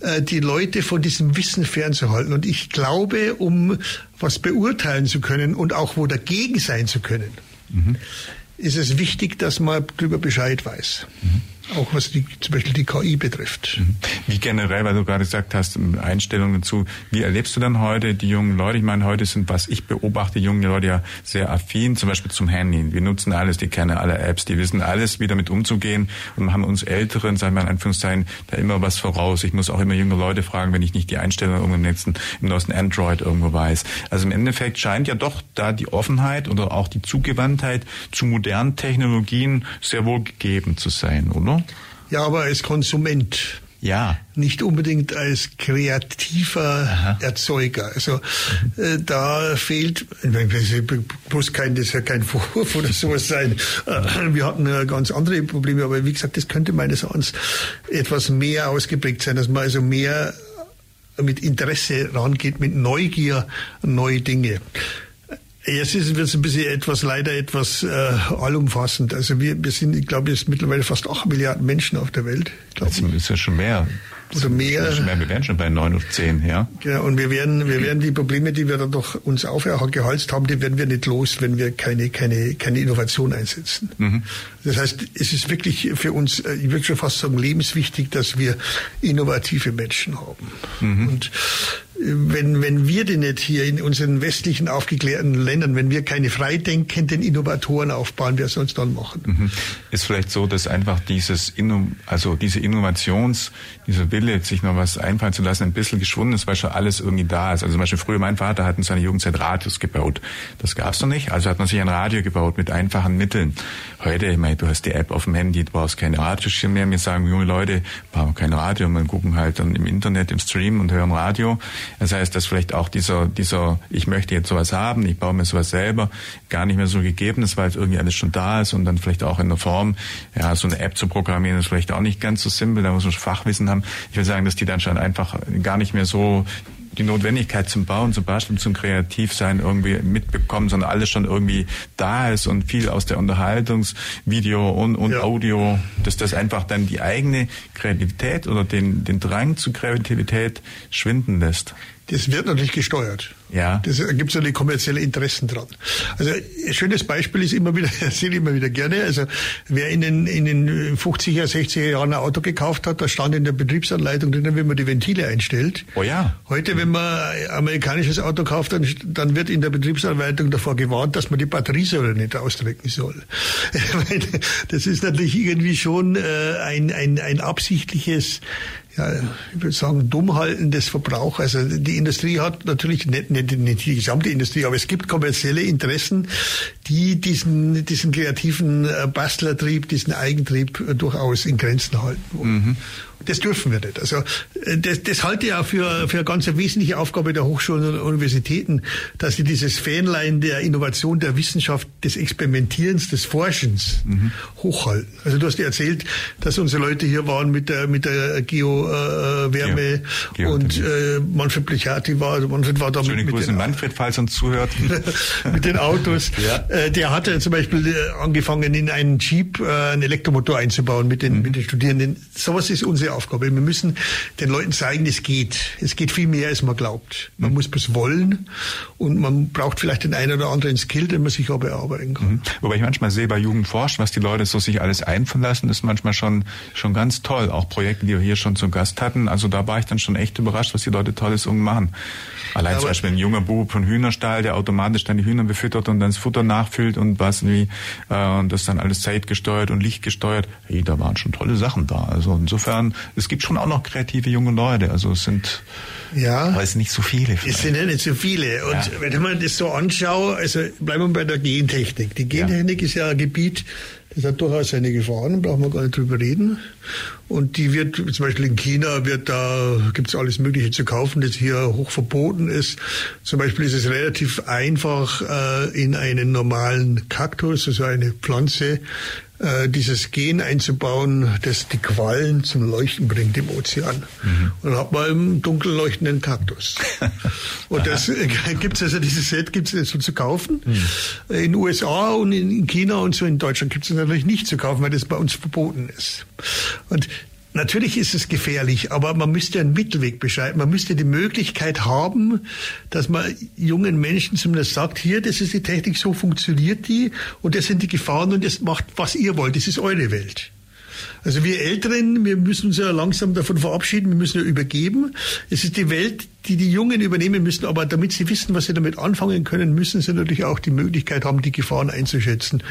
äh, die Leute von diesem Wissen fernzuhalten. Und ich glaube, um was beurteilen zu können und auch wo dagegen sein zu können, mhm ist es wichtig, dass man darüber Bescheid weiß. Mhm. Auch was die, zum Beispiel die KI betrifft. Mhm. Wie generell, weil du gerade gesagt hast, Einstellungen dazu, wie erlebst du dann heute die jungen Leute? Ich meine, heute sind, was ich beobachte, junge Leute ja sehr affin, zum Beispiel zum Handy. Wir nutzen alles, die kennen alle Apps, die wissen alles, wie damit umzugehen und haben uns Älteren, sagen wir in Anführungszeichen, da immer was voraus. Ich muss auch immer junge Leute fragen, wenn ich nicht die Einstellung irgendwo im nächsten, im neuesten Android irgendwo weiß. Also im Endeffekt scheint ja doch da die Offenheit oder auch die Zugewandtheit zu modernen Technologien sehr wohl gegeben zu sein, oder? Ja, aber als Konsument. Ja. Nicht unbedingt als kreativer Aha. Erzeuger. Also äh, da fehlt, bloß kein, das ja kein Vorwurf oder sowas sein. Äh, wir hatten äh, ganz andere Probleme, aber wie gesagt, das könnte meines Erachtens etwas mehr ausgeprägt sein, dass man also mehr mit Interesse rangeht, mit Neugier an neue Dinge. Jetzt ist es ein bisschen etwas, leider etwas äh, allumfassend. Also wir, wir sind, ich glaube, jetzt mittlerweile fast acht Milliarden Menschen auf der Welt. Das ist ja schon mehr. Oder mehr. Schon mehr. Wir wären schon bei neun oder zehn, ja. Genau, und wir werden, wir werden die Probleme, die wir da doch uns aufgehalst haben, die werden wir nicht los, wenn wir keine, keine, keine Innovation einsetzen. Mhm. Das heißt, es ist wirklich für uns, äh, ich würde schon fast sagen, lebenswichtig, dass wir innovative Menschen haben. Mhm. Und wenn, wenn wir denn nicht hier in unseren westlichen aufgeklärten Ländern, wenn wir keine freidenkenden Innovatoren aufbauen, wer soll es dann machen? Mhm. Ist vielleicht so, dass einfach dieses, Inno, also diese Innovations, dieser Wille, sich noch was einfallen zu lassen, ein bisschen geschwunden ist, weil schon alles irgendwie da ist. Also zum Beispiel früher mein Vater hat in seiner Jugendzeit Radios gebaut. Das gab's noch nicht. Also hat man sich ein Radio gebaut mit einfachen Mitteln. Heute, ich meine, du hast die App auf dem Handy, du brauchst keine Radioschirme mehr. Mir sagen junge Leute, brauchen kein Radio, man gucken halt dann im Internet, im Stream und hören Radio. Das heißt, dass vielleicht auch dieser, dieser, ich möchte jetzt sowas haben, ich baue mir sowas selber, gar nicht mehr so gegeben ist, weil es irgendwie alles schon da ist und dann vielleicht auch in der Form, ja, so eine App zu programmieren ist vielleicht auch nicht ganz so simpel, da muss man Fachwissen haben. Ich will sagen, dass die dann schon einfach gar nicht mehr so die Notwendigkeit zum Bauen, zum Basteln, zum Kreativsein irgendwie mitbekommen, sondern alles schon irgendwie da ist und viel aus der Unterhaltungsvideo und, und ja. Audio, dass das einfach dann die eigene Kreativität oder den, den Drang zu Kreativität schwinden lässt. Das wird natürlich gesteuert. Ja. Das gibt es natürlich kommerzielle Interessen dran. Also ein schönes Beispiel ist immer wieder, erzähle ich immer wieder gerne, also wer in den, in den 50er, 60er Jahren ein Auto gekauft hat, da stand in der Betriebsanleitung drin, wenn man die Ventile einstellt. Oh ja. Heute, wenn man ein amerikanisches Auto kauft, dann, dann wird in der Betriebsanleitung davor gewarnt, dass man die Batteriesäule nicht ausdrücken soll. das ist natürlich irgendwie schon äh, ein, ein, ein absichtliches ja, ich würde sagen, Dummhalten des Verbrauchers. Also die Industrie hat natürlich nicht, nicht, nicht die gesamte Industrie, aber es gibt kommerzielle Interessen, die diesen, diesen kreativen äh, Bastlertrieb, diesen Eigentrieb äh, durchaus in Grenzen halten wollen. Mhm. Das dürfen wir nicht. Also äh, das, das halte ich auch für, für eine ganz wesentliche Aufgabe der Hochschulen und Universitäten, dass sie dieses Fähnlein der Innovation, der Wissenschaft, des Experimentierens, des Forschens mhm. hochhalten. Also du hast dir erzählt, dass unsere Leute hier waren mit der mit der Geowärme äh, Geo, und äh, Manfred Plichati war, also Manfred war da Schöne mit, Grüße mit den, Manfred, falls uns zuhört. mit den Autos. ja. äh, der hatte zum Beispiel äh, angefangen, in einen Jeep einen Elektromotor einzubauen mit den, mhm. mit den Studierenden. Sowas ist unsere Aufgabe. Wir müssen den Leuten zeigen, es geht. Es geht viel mehr, als man glaubt. Man mhm. muss es wollen und man braucht vielleicht den einen oder anderen Skill, den man sich aber erarbeiten kann. Mhm. Wobei ich manchmal sehe bei Jugendforsch, was die Leute so sich alles einfallen lassen, ist manchmal schon, schon ganz toll. Auch Projekte, die wir hier schon zu Gast hatten. Also da war ich dann schon echt überrascht, was die Leute Tolles machen. Allein aber zum Beispiel ein junger Bub von Hühnerstall, der automatisch dann die Hühner befüttert und dann das Futter nachfüllt und was wie, äh, und das dann alles zeitgesteuert und lichtgesteuert. Hey, da waren schon tolle Sachen da. Also insofern es gibt schon auch noch kreative junge Leute. Also es sind, ja, aber es sind nicht so viele. Vielleicht. Es sind ja nicht so viele. Und ja. wenn man das so anschaut, also bleiben wir bei der Gentechnik. Die Gentechnik ja. ist ja ein Gebiet, das hat durchaus seine Gefahren, brauchen wir gar nicht drüber reden. Und die wird, zum Beispiel in China wird da, gibt's alles Mögliche zu kaufen, das hier hoch verboten ist. Zum Beispiel ist es relativ einfach, äh, in einen normalen Kaktus, also eine Pflanze, äh, dieses Gen einzubauen, das die Quallen zum Leuchten bringt im Ozean. Mhm. Und dann hat man einen dunkel leuchtenden Kaktus. und das äh, gibt's also dieses Set gibt's so zu kaufen. Mhm. In den USA und in China und so in Deutschland gibt's es natürlich nicht zu kaufen, weil das bei uns verboten ist. Und Natürlich ist es gefährlich, aber man müsste einen Mittelweg beschreiben. Man müsste die Möglichkeit haben, dass man jungen Menschen zumindest sagt, hier, das ist die Technik, so funktioniert die und das sind die Gefahren und das macht, was ihr wollt. Das ist eure Welt. Also wir Älteren, wir müssen uns ja langsam davon verabschieden, wir müssen ja übergeben. Es ist die Welt, die die Jungen übernehmen müssen, aber damit sie wissen, was sie damit anfangen können, müssen sie natürlich auch die Möglichkeit haben, die Gefahren einzuschätzen.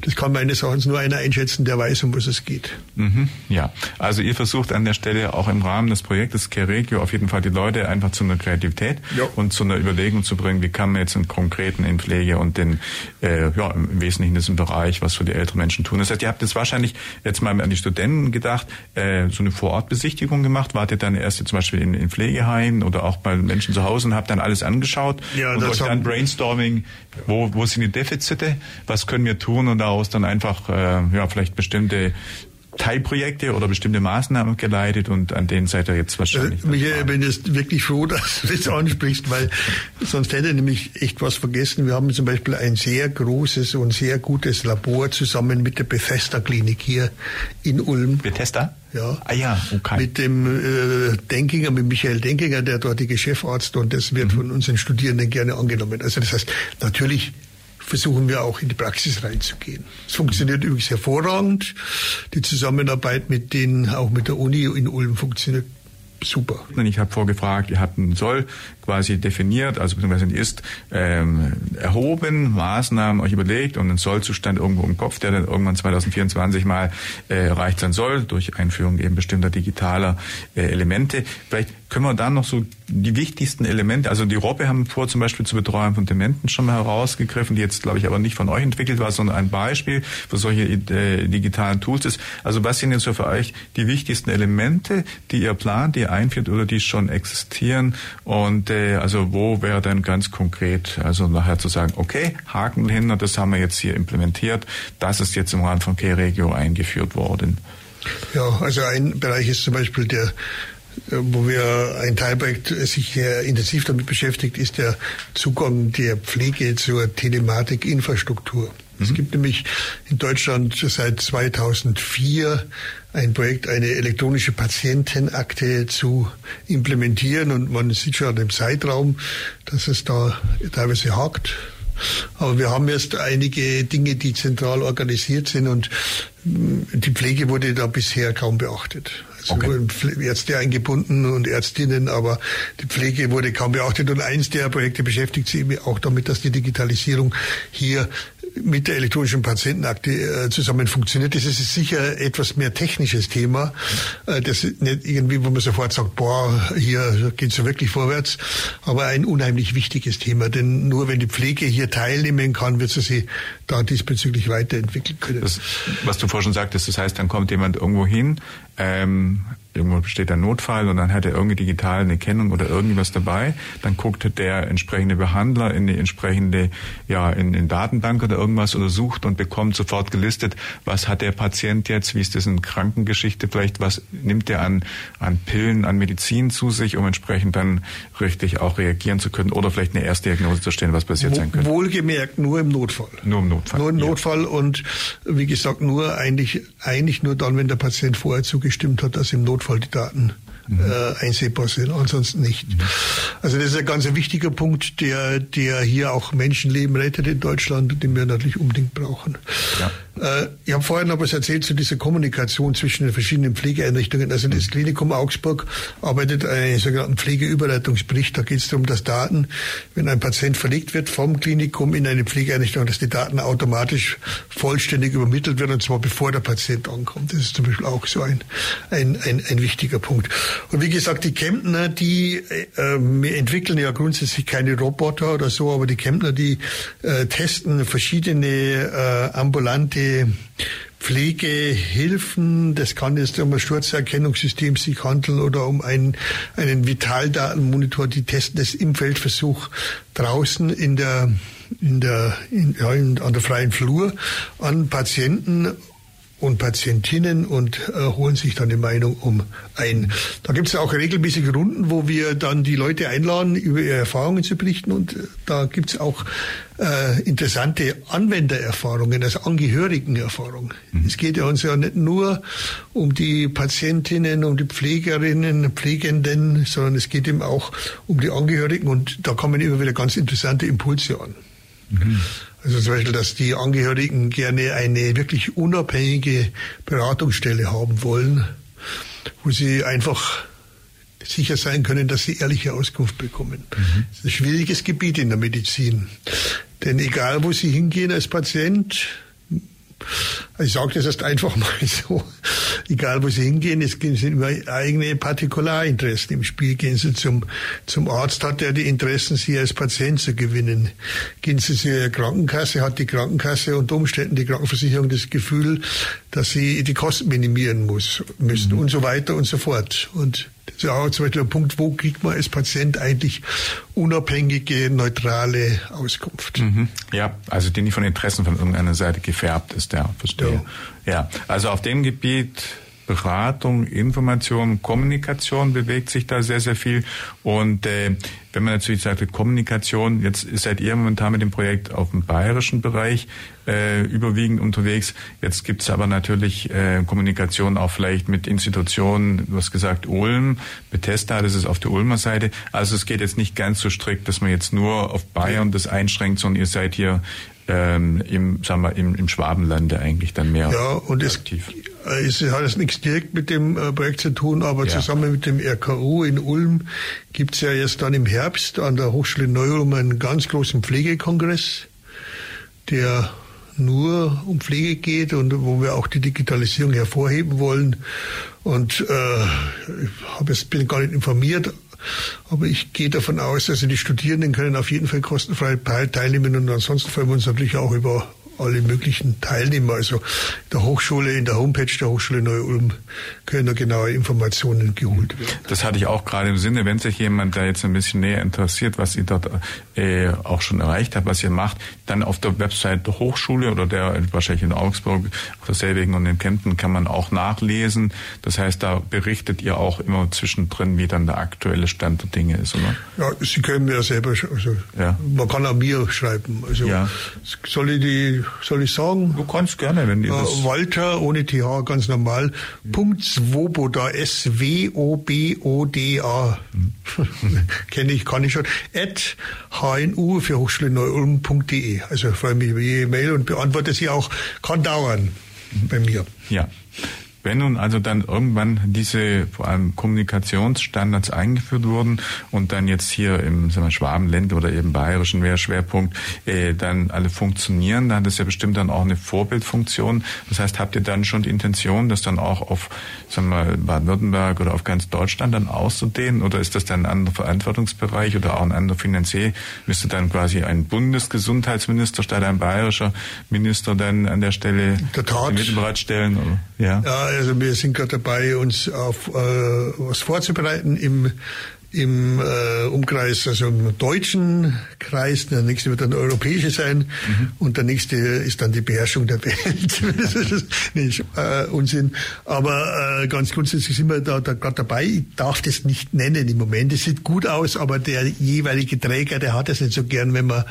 Das kann meines Erachtens nur einer einschätzen, der weiß, um was es geht. Mhm, ja, also ihr versucht an der Stelle auch im Rahmen des Projektes Keregio auf jeden Fall die Leute einfach zu einer Kreativität ja. und zu einer Überlegung zu bringen, wie kann man jetzt im Konkreten in Pflege und den, äh, ja, im Wesentlichen diesem Bereich was für die älteren Menschen tun. Das heißt, ihr habt jetzt wahrscheinlich jetzt mal an die Studenten gedacht, äh, so eine Vorortbesichtigung gemacht. Wart ihr dann erst zum Beispiel in, in Pflegeheimen oder auch bei Menschen zu Hause und habe dann alles angeschaut ja, und euch dann Brainstorming, wo, wo sind die Defizite, was können wir tun und daraus dann einfach äh, ja vielleicht bestimmte Teilprojekte oder bestimmte Maßnahmen geleitet und an denen seid ihr jetzt wahrscheinlich. Äh, Michael, ich bin jetzt wirklich froh, dass du das ansprichst, weil sonst hätte ich nämlich echt was vergessen. Wir haben zum Beispiel ein sehr großes und sehr gutes Labor zusammen mit der Bethesda Klinik hier in Ulm. Bethesda? Ja. Ah ja, okay. Mit dem äh, Denkinger, mit Michael Denkinger, der dortige Chefarzt und das wird mhm. von unseren Studierenden gerne angenommen. Also das heißt, natürlich versuchen wir auch in die Praxis reinzugehen. Es funktioniert übrigens hervorragend. Die Zusammenarbeit mit denen, auch mit der Uni in Ulm funktioniert super. Ich habe vorgefragt, ihr habt einen Soll quasi definiert, also beziehungsweise ist ähm, erhoben, Maßnahmen euch überlegt und einen Sollzustand irgendwo im Kopf, der dann irgendwann 2024 mal äh, erreicht sein soll, durch Einführung eben bestimmter digitaler äh, Elemente. Vielleicht können wir da noch so die wichtigsten Elemente, also die Robbe haben vor zum Beispiel zur Betreuung von Dementen schon mal herausgegriffen, die jetzt glaube ich aber nicht von euch entwickelt war, sondern ein Beispiel für solche äh, digitalen Tools ist. Also was sind jetzt so für euch die wichtigsten Elemente, die ihr plant, die ihr einführt oder die schon existieren und äh, also wo wäre dann ganz konkret, also nachher zu sagen, okay, Haken hin das haben wir jetzt hier implementiert, das ist jetzt im Rahmen von K-Regio eingeführt worden. Ja, also ein Bereich ist zum Beispiel der wo wir ein Teilprojekt sich sehr intensiv damit beschäftigt, ist der Zugang der Pflege zur Telematikinfrastruktur. Mhm. Es gibt nämlich in Deutschland seit 2004 ein Projekt, eine elektronische Patientenakte zu implementieren und man sieht schon an dem Zeitraum, dass es da teilweise hakt. Aber wir haben erst einige Dinge, die zentral organisiert sind und die Pflege wurde da bisher kaum beachtet. Also okay. Ärzte eingebunden und Ärztinnen, aber die Pflege wurde kaum beachtet. Und eins der Projekte beschäftigt sich auch damit, dass die Digitalisierung hier mit der elektronischen Patientenakte äh, zusammen funktioniert. Das ist sicher etwas mehr technisches Thema. Äh, das ist nicht irgendwie, wo man sofort sagt, boah, hier geht's ja wirklich vorwärts. Aber ein unheimlich wichtiges Thema. Denn nur wenn die Pflege hier teilnehmen kann, wird sie sich da diesbezüglich weiterentwickeln können. Das, was du vorhin schon sagtest, das heißt, dann kommt jemand irgendwo hin, ähm, irgendwo besteht ein Notfall und dann hat er irgendwie digital eine Kennung oder irgendwas dabei, dann guckt der entsprechende Behandler in die entsprechende, ja, in, in Datenbank oder irgendwas oder sucht und bekommt sofort gelistet, was hat der Patient jetzt, wie ist das in Krankengeschichte vielleicht, was nimmt er an, an Pillen, an Medizin zu sich, um entsprechend dann richtig auch reagieren zu können oder vielleicht eine Erstdiagnose zu stellen, was passiert sein könnte. Wohlgemerkt nur im Notfall. Nur im Notfall. Nur im ja. Notfall und wie gesagt, nur eigentlich, eigentlich nur dann, wenn der Patient vorher zugestimmt hat, dass im Notfall Notfall die Daten mhm. äh, einsehbar sind, ansonsten nicht. Mhm. Also das ist ein ganz wichtiger Punkt, der, der hier auch Menschenleben rettet in Deutschland, den wir natürlich unbedingt brauchen. Ja. Äh, ich habe vorhin noch was erzählt zu dieser Kommunikation zwischen den verschiedenen Pflegeeinrichtungen. Also das Klinikum Augsburg arbeitet einen sogenannten Pflegeüberleitungsbericht. Da geht es darum, dass Daten, wenn ein Patient verlegt wird vom Klinikum in eine Pflegeeinrichtung, dass die Daten automatisch vollständig übermittelt werden, und zwar bevor der Patient ankommt. Das ist zum Beispiel auch so ein, ein, ein, ein wichtiger Punkt. Und wie gesagt, die Kempner, die äh, entwickeln ja grundsätzlich keine Roboter oder so, aber die Kempner, die äh, testen verschiedene äh, ambulante Pflegehilfen. Das kann jetzt um ein Sturzerkennungssystem sich handeln oder um einen, einen Vitaldatenmonitor. Die testen das im Feldversuch draußen in der, in der, in, ja, an der freien Flur an Patienten und Patientinnen und äh, holen sich dann die Meinung um ein. Da gibt es auch regelmäßige Runden, wo wir dann die Leute einladen, über ihre Erfahrungen zu berichten und äh, da gibt es auch äh, interessante Anwendererfahrungen, also Angehörigenerfahrungen. Mhm. Es geht ja uns ja nicht nur um die Patientinnen, um die Pflegerinnen, Pflegenden, sondern es geht eben auch um die Angehörigen und da kommen immer wieder ganz interessante Impulse an. Mhm. Also zum Beispiel, dass die Angehörigen gerne eine wirklich unabhängige Beratungsstelle haben wollen, wo sie einfach sicher sein können, dass sie ehrliche Auskunft bekommen. Mhm. Das ist ein schwieriges Gebiet in der Medizin. Denn egal, wo Sie hingehen als Patient, ich sage das erst einfach mal so. Egal, wo Sie hingehen, es sind immer eigene Partikularinteressen im Spiel. Gehen Sie zum, zum Arzt, hat er die Interessen, Sie als Patient zu gewinnen. Gehen Sie zu Ihrer Krankenkasse, hat die Krankenkasse unter Umständen die Krankenversicherung das Gefühl, dass sie die Kosten minimieren muss, müssen mhm. und so weiter und so fort. Und das ist auch zum Beispiel der Punkt, wo kriegt man als Patient eigentlich unabhängige, neutrale Auskunft? Mhm. Ja, also die nicht von Interessen von irgendeiner Seite gefärbt ist, ja, verstehe. Ja, ja also auf dem Gebiet Beratung, Information, Kommunikation bewegt sich da sehr, sehr viel. Und äh, wenn man natürlich sagt, Kommunikation, jetzt seid ihr momentan mit dem Projekt auf dem bayerischen Bereich äh, überwiegend unterwegs. Jetzt gibt's aber natürlich äh, Kommunikation auch vielleicht mit Institutionen, du hast gesagt Ulm, Bethesda, das ist auf der Ulmer Seite. Also es geht jetzt nicht ganz so strikt, dass man jetzt nur auf Bayern das einschränkt, sondern ihr seid hier ähm, im, sagen wir, im, im Schwabenlande eigentlich dann mehr ja, und aktiv. Es, äh, es hat das nichts direkt mit dem äh, Projekt zu tun, aber ja. zusammen mit dem RKU in Ulm gibt es ja erst dann im Herbst an der Hochschule Neu-Ulm einen ganz großen Pflegekongress, der nur um Pflege geht und wo wir auch die Digitalisierung hervorheben wollen. Und äh, ich hab jetzt, bin gar nicht informiert, aber ich gehe davon aus, dass die Studierenden können auf jeden Fall kostenfrei teilnehmen und ansonsten freuen wir uns natürlich auch über alle möglichen Teilnehmer. Also der Hochschule, in der Homepage der Hochschule Neu-Ulm können da genaue Informationen geholt werden. Das hatte ich auch gerade im Sinne, wenn sich jemand da jetzt ein bisschen näher interessiert, was ihr dort äh, auch schon erreicht habt, was ihr macht, dann auf der Website der Hochschule oder der wahrscheinlich in Augsburg, auf der Selbigen und in Kempten kann man auch nachlesen. Das heißt, da berichtet ihr auch immer zwischendrin, wie dann der aktuelle Stand der Dinge ist, oder? Ja, Sie können mir ja selber, also ja. man kann auch mir schreiben. Also ja. soll ich die soll ich sagen? Du kannst gerne, wenn ihr äh, das... Walter, ohne TH, ganz normal, mhm. Punkt Svoboda, S-W-O-B-O-D-A. Mhm. Kenne ich, kann ich schon. At hnu für Hochschule Neu-Ulm.de. Also freue mich über jede Mail und beantworte sie auch. Kann dauern bei mir. Ja. Wenn nun also dann irgendwann diese vor allem Kommunikationsstandards eingeführt wurden und dann jetzt hier im sagen wir, Schwabenländle oder eben bayerischen Mehrschwerpunkt äh, dann alle funktionieren, dann hat das ja bestimmt dann auch eine Vorbildfunktion. Das heißt, habt ihr dann schon die Intention, das dann auch auf sagen wir, Baden-Württemberg oder auf ganz Deutschland dann auszudehnen? Oder ist das dann ein anderer Verantwortungsbereich oder auch ein anderer Finanzier? Müsste dann quasi ein Bundesgesundheitsminister statt ein bayerischer Minister dann an der Stelle der Tat. die Mittel bereitstellen? Oder? Ja. ja, also wir sind gerade dabei, uns auf äh, was vorzubereiten im im äh, Umkreis, also im deutschen Kreis, der nächste wird dann der europäische sein mhm. und der nächste ist dann die Beherrschung der Welt. das ist nicht äh, Unsinn. Aber äh, ganz grundsätzlich sind wir da, da gerade dabei. Ich darf das nicht nennen im Moment. Es sieht gut aus, aber der jeweilige Träger, der hat es nicht so gern, wenn man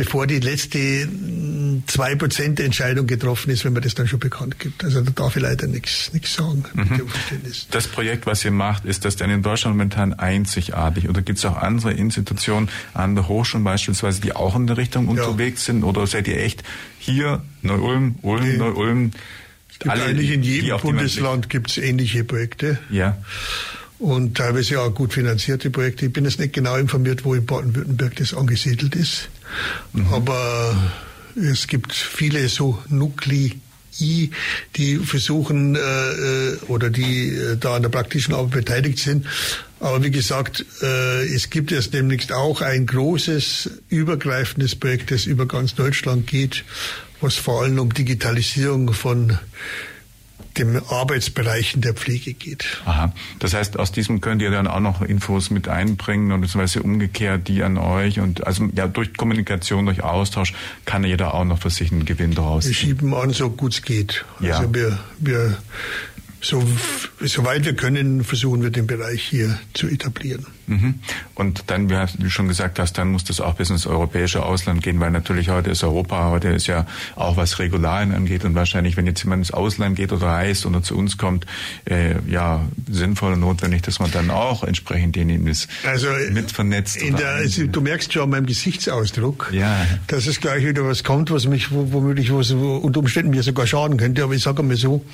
bevor die letzte 2% Entscheidung getroffen ist, wenn man das dann schon bekannt gibt. Also da darf ich leider nichts nichts sagen. Mhm. Das Projekt, was ihr macht, ist das denn in Deutschland momentan einzigartig? Oder gibt es auch andere Institutionen, andere Hochschulen beispielsweise, die auch in der Richtung ja. unterwegs sind? Oder seid ihr echt hier, Neu-Ulm, Ulm. Neu-Ulm? Alle, eigentlich in jedem Bundesland gibt es ähnliche Projekte. Ja und teilweise auch gut finanzierte Projekte. Ich bin jetzt nicht genau informiert, wo in Baden-Württemberg das angesiedelt ist. Mhm. Aber es gibt viele so Nuklei, die versuchen äh, äh, oder die äh, da an der praktischen Arbeit beteiligt sind. Aber wie gesagt, äh, es gibt jetzt demnächst auch ein großes, übergreifendes Projekt, das über ganz Deutschland geht, was vor allem um Digitalisierung von dem Arbeitsbereichen der Pflege geht. Aha. Das heißt, aus diesem könnt ihr dann auch noch Infos mit einbringen und beziehungsweise umgekehrt die an euch und also ja durch Kommunikation, durch Austausch kann jeder auch noch für sich einen Gewinn daraus. Wir schieben an, so gut es geht. Ja. Also wir, wir so, soweit wir können, versuchen wir den Bereich hier zu etablieren. Mhm. Und dann, wie du schon gesagt hast, dann muss das auch bis ins europäische Ausland gehen, weil natürlich heute ist Europa, heute ist ja auch was Regularien angeht und wahrscheinlich, wenn jetzt jemand ins Ausland geht oder reist oder zu uns kommt, äh, ja, sinnvoll und notwendig, dass man dann auch entsprechend ist also mit vernetzt. In der, also, du merkst schon an meinem Gesichtsausdruck, ja. dass es gleich wieder was kommt, was mich womöglich was unter Umständen mir sogar schaden könnte. Aber ich sage mal so,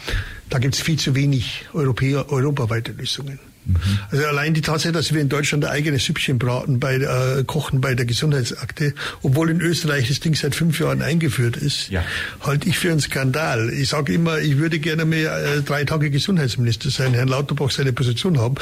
da gibt es viel zu wenig Europäer, europaweite Lösungen. Mhm. Also allein die Tatsache, dass wir in Deutschland ein eigenes Süppchen braten, bei, äh, kochen bei der Gesundheitsakte, obwohl in Österreich das Ding seit fünf Jahren eingeführt ist, ja. halte ich für einen Skandal. Ich sage immer, ich würde gerne mehr äh, drei Tage Gesundheitsminister sein, Herrn Lauterbach seine Position haben.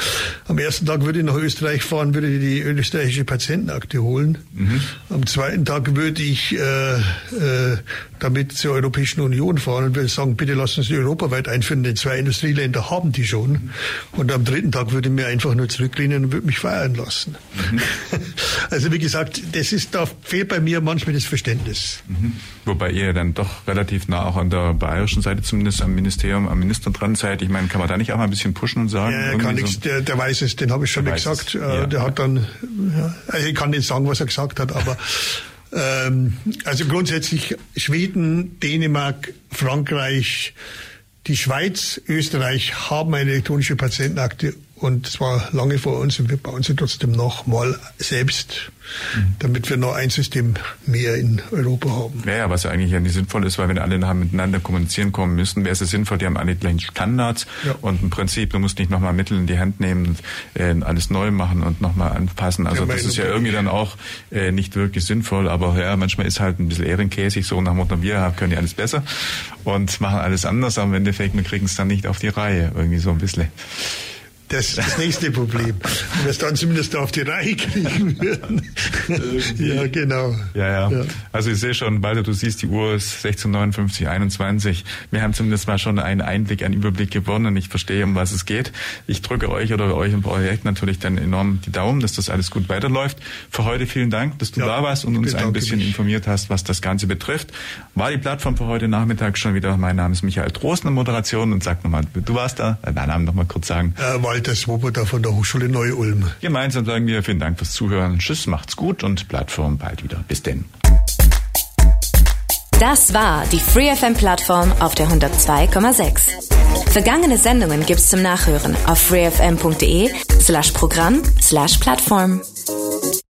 Am ersten Tag würde ich nach Österreich fahren, würde die österreichische Patientenakte holen. Mhm. Am zweiten Tag würde ich äh, äh, damit zur Europäischen Union fahren und würde sagen, bitte lassen Sie europaweit einführen, denn zwei Industrieländer haben die schon. Mhm. Und am dritten Tag würde mir einfach nur zurücklehnen und würde mich feiern lassen. Mhm. Also wie gesagt, das ist, da fehlt bei mir manchmal das Verständnis. Mhm. Wobei ihr dann doch relativ nah auch an der bayerischen Seite zumindest am Ministerium, am Minister dran seid. Ich meine, kann man da nicht auch mal ein bisschen pushen und sagen? Ja, kann nichts, so? der, der weiß es, den habe ich schon gesagt. Es, äh, ja. Der hat dann, ja, also ich kann nicht sagen, was er gesagt hat, aber ähm, also grundsätzlich Schweden, Dänemark, Frankreich, die Schweiz, Österreich haben eine elektronische Patientenakte Und es war lange vor uns und wir bauen sie trotzdem noch mal selbst, mhm. damit wir noch ein System mehr in Europa haben. Ja, ja was ja eigentlich ja nicht sinnvoll ist, weil wenn alle miteinander kommunizieren kommen müssen, wäre es sinnvoll, die haben alle gleichen Standards ja. und im Prinzip, du musst nicht nochmal Mittel in die Hand nehmen und äh, alles neu machen und nochmal anpassen. Also ja, das ist ja irgendwie dann auch äh, nicht wirklich sinnvoll, aber ja, manchmal ist halt ein bisschen ehrenkäsig, so nach Motto, wir können ja alles besser und machen alles anders, aber im Endeffekt, wir kriegen es dann nicht auf die Reihe, irgendwie so ein bisschen. Das ist das nächste Problem. Wenn wir es dann zumindest auf die Reihe kriegen würden. ja, genau. Ja, ja, ja, Also ich sehe schon, Walter, du siehst, die Uhr ist 16.59, 21. Wir haben zumindest mal schon einen Einblick, einen Überblick gewonnen. Ich verstehe, um was es geht. Ich drücke euch oder euch im Projekt natürlich dann enorm die Daumen, dass das alles gut weiterläuft. Für heute vielen Dank, dass du ja, da warst und uns ein bisschen mich. informiert hast, was das Ganze betrifft. War die Plattform für heute Nachmittag schon wieder. Mein Name ist Michael Trost in der Moderation und sag nochmal, du warst da, deinen Namen nochmal kurz sagen. Äh, Walter Swoboda von der Hochschule Neu-Ulm. Gemeinsam sagen wir vielen Dank fürs Zuhören. Tschüss, macht's gut und Plattform bald wieder. Bis denn. Das war die FreeFM-Plattform auf der 102,6. Vergangene Sendungen gibt's zum Nachhören auf freefm.de slash Programm slash Plattform.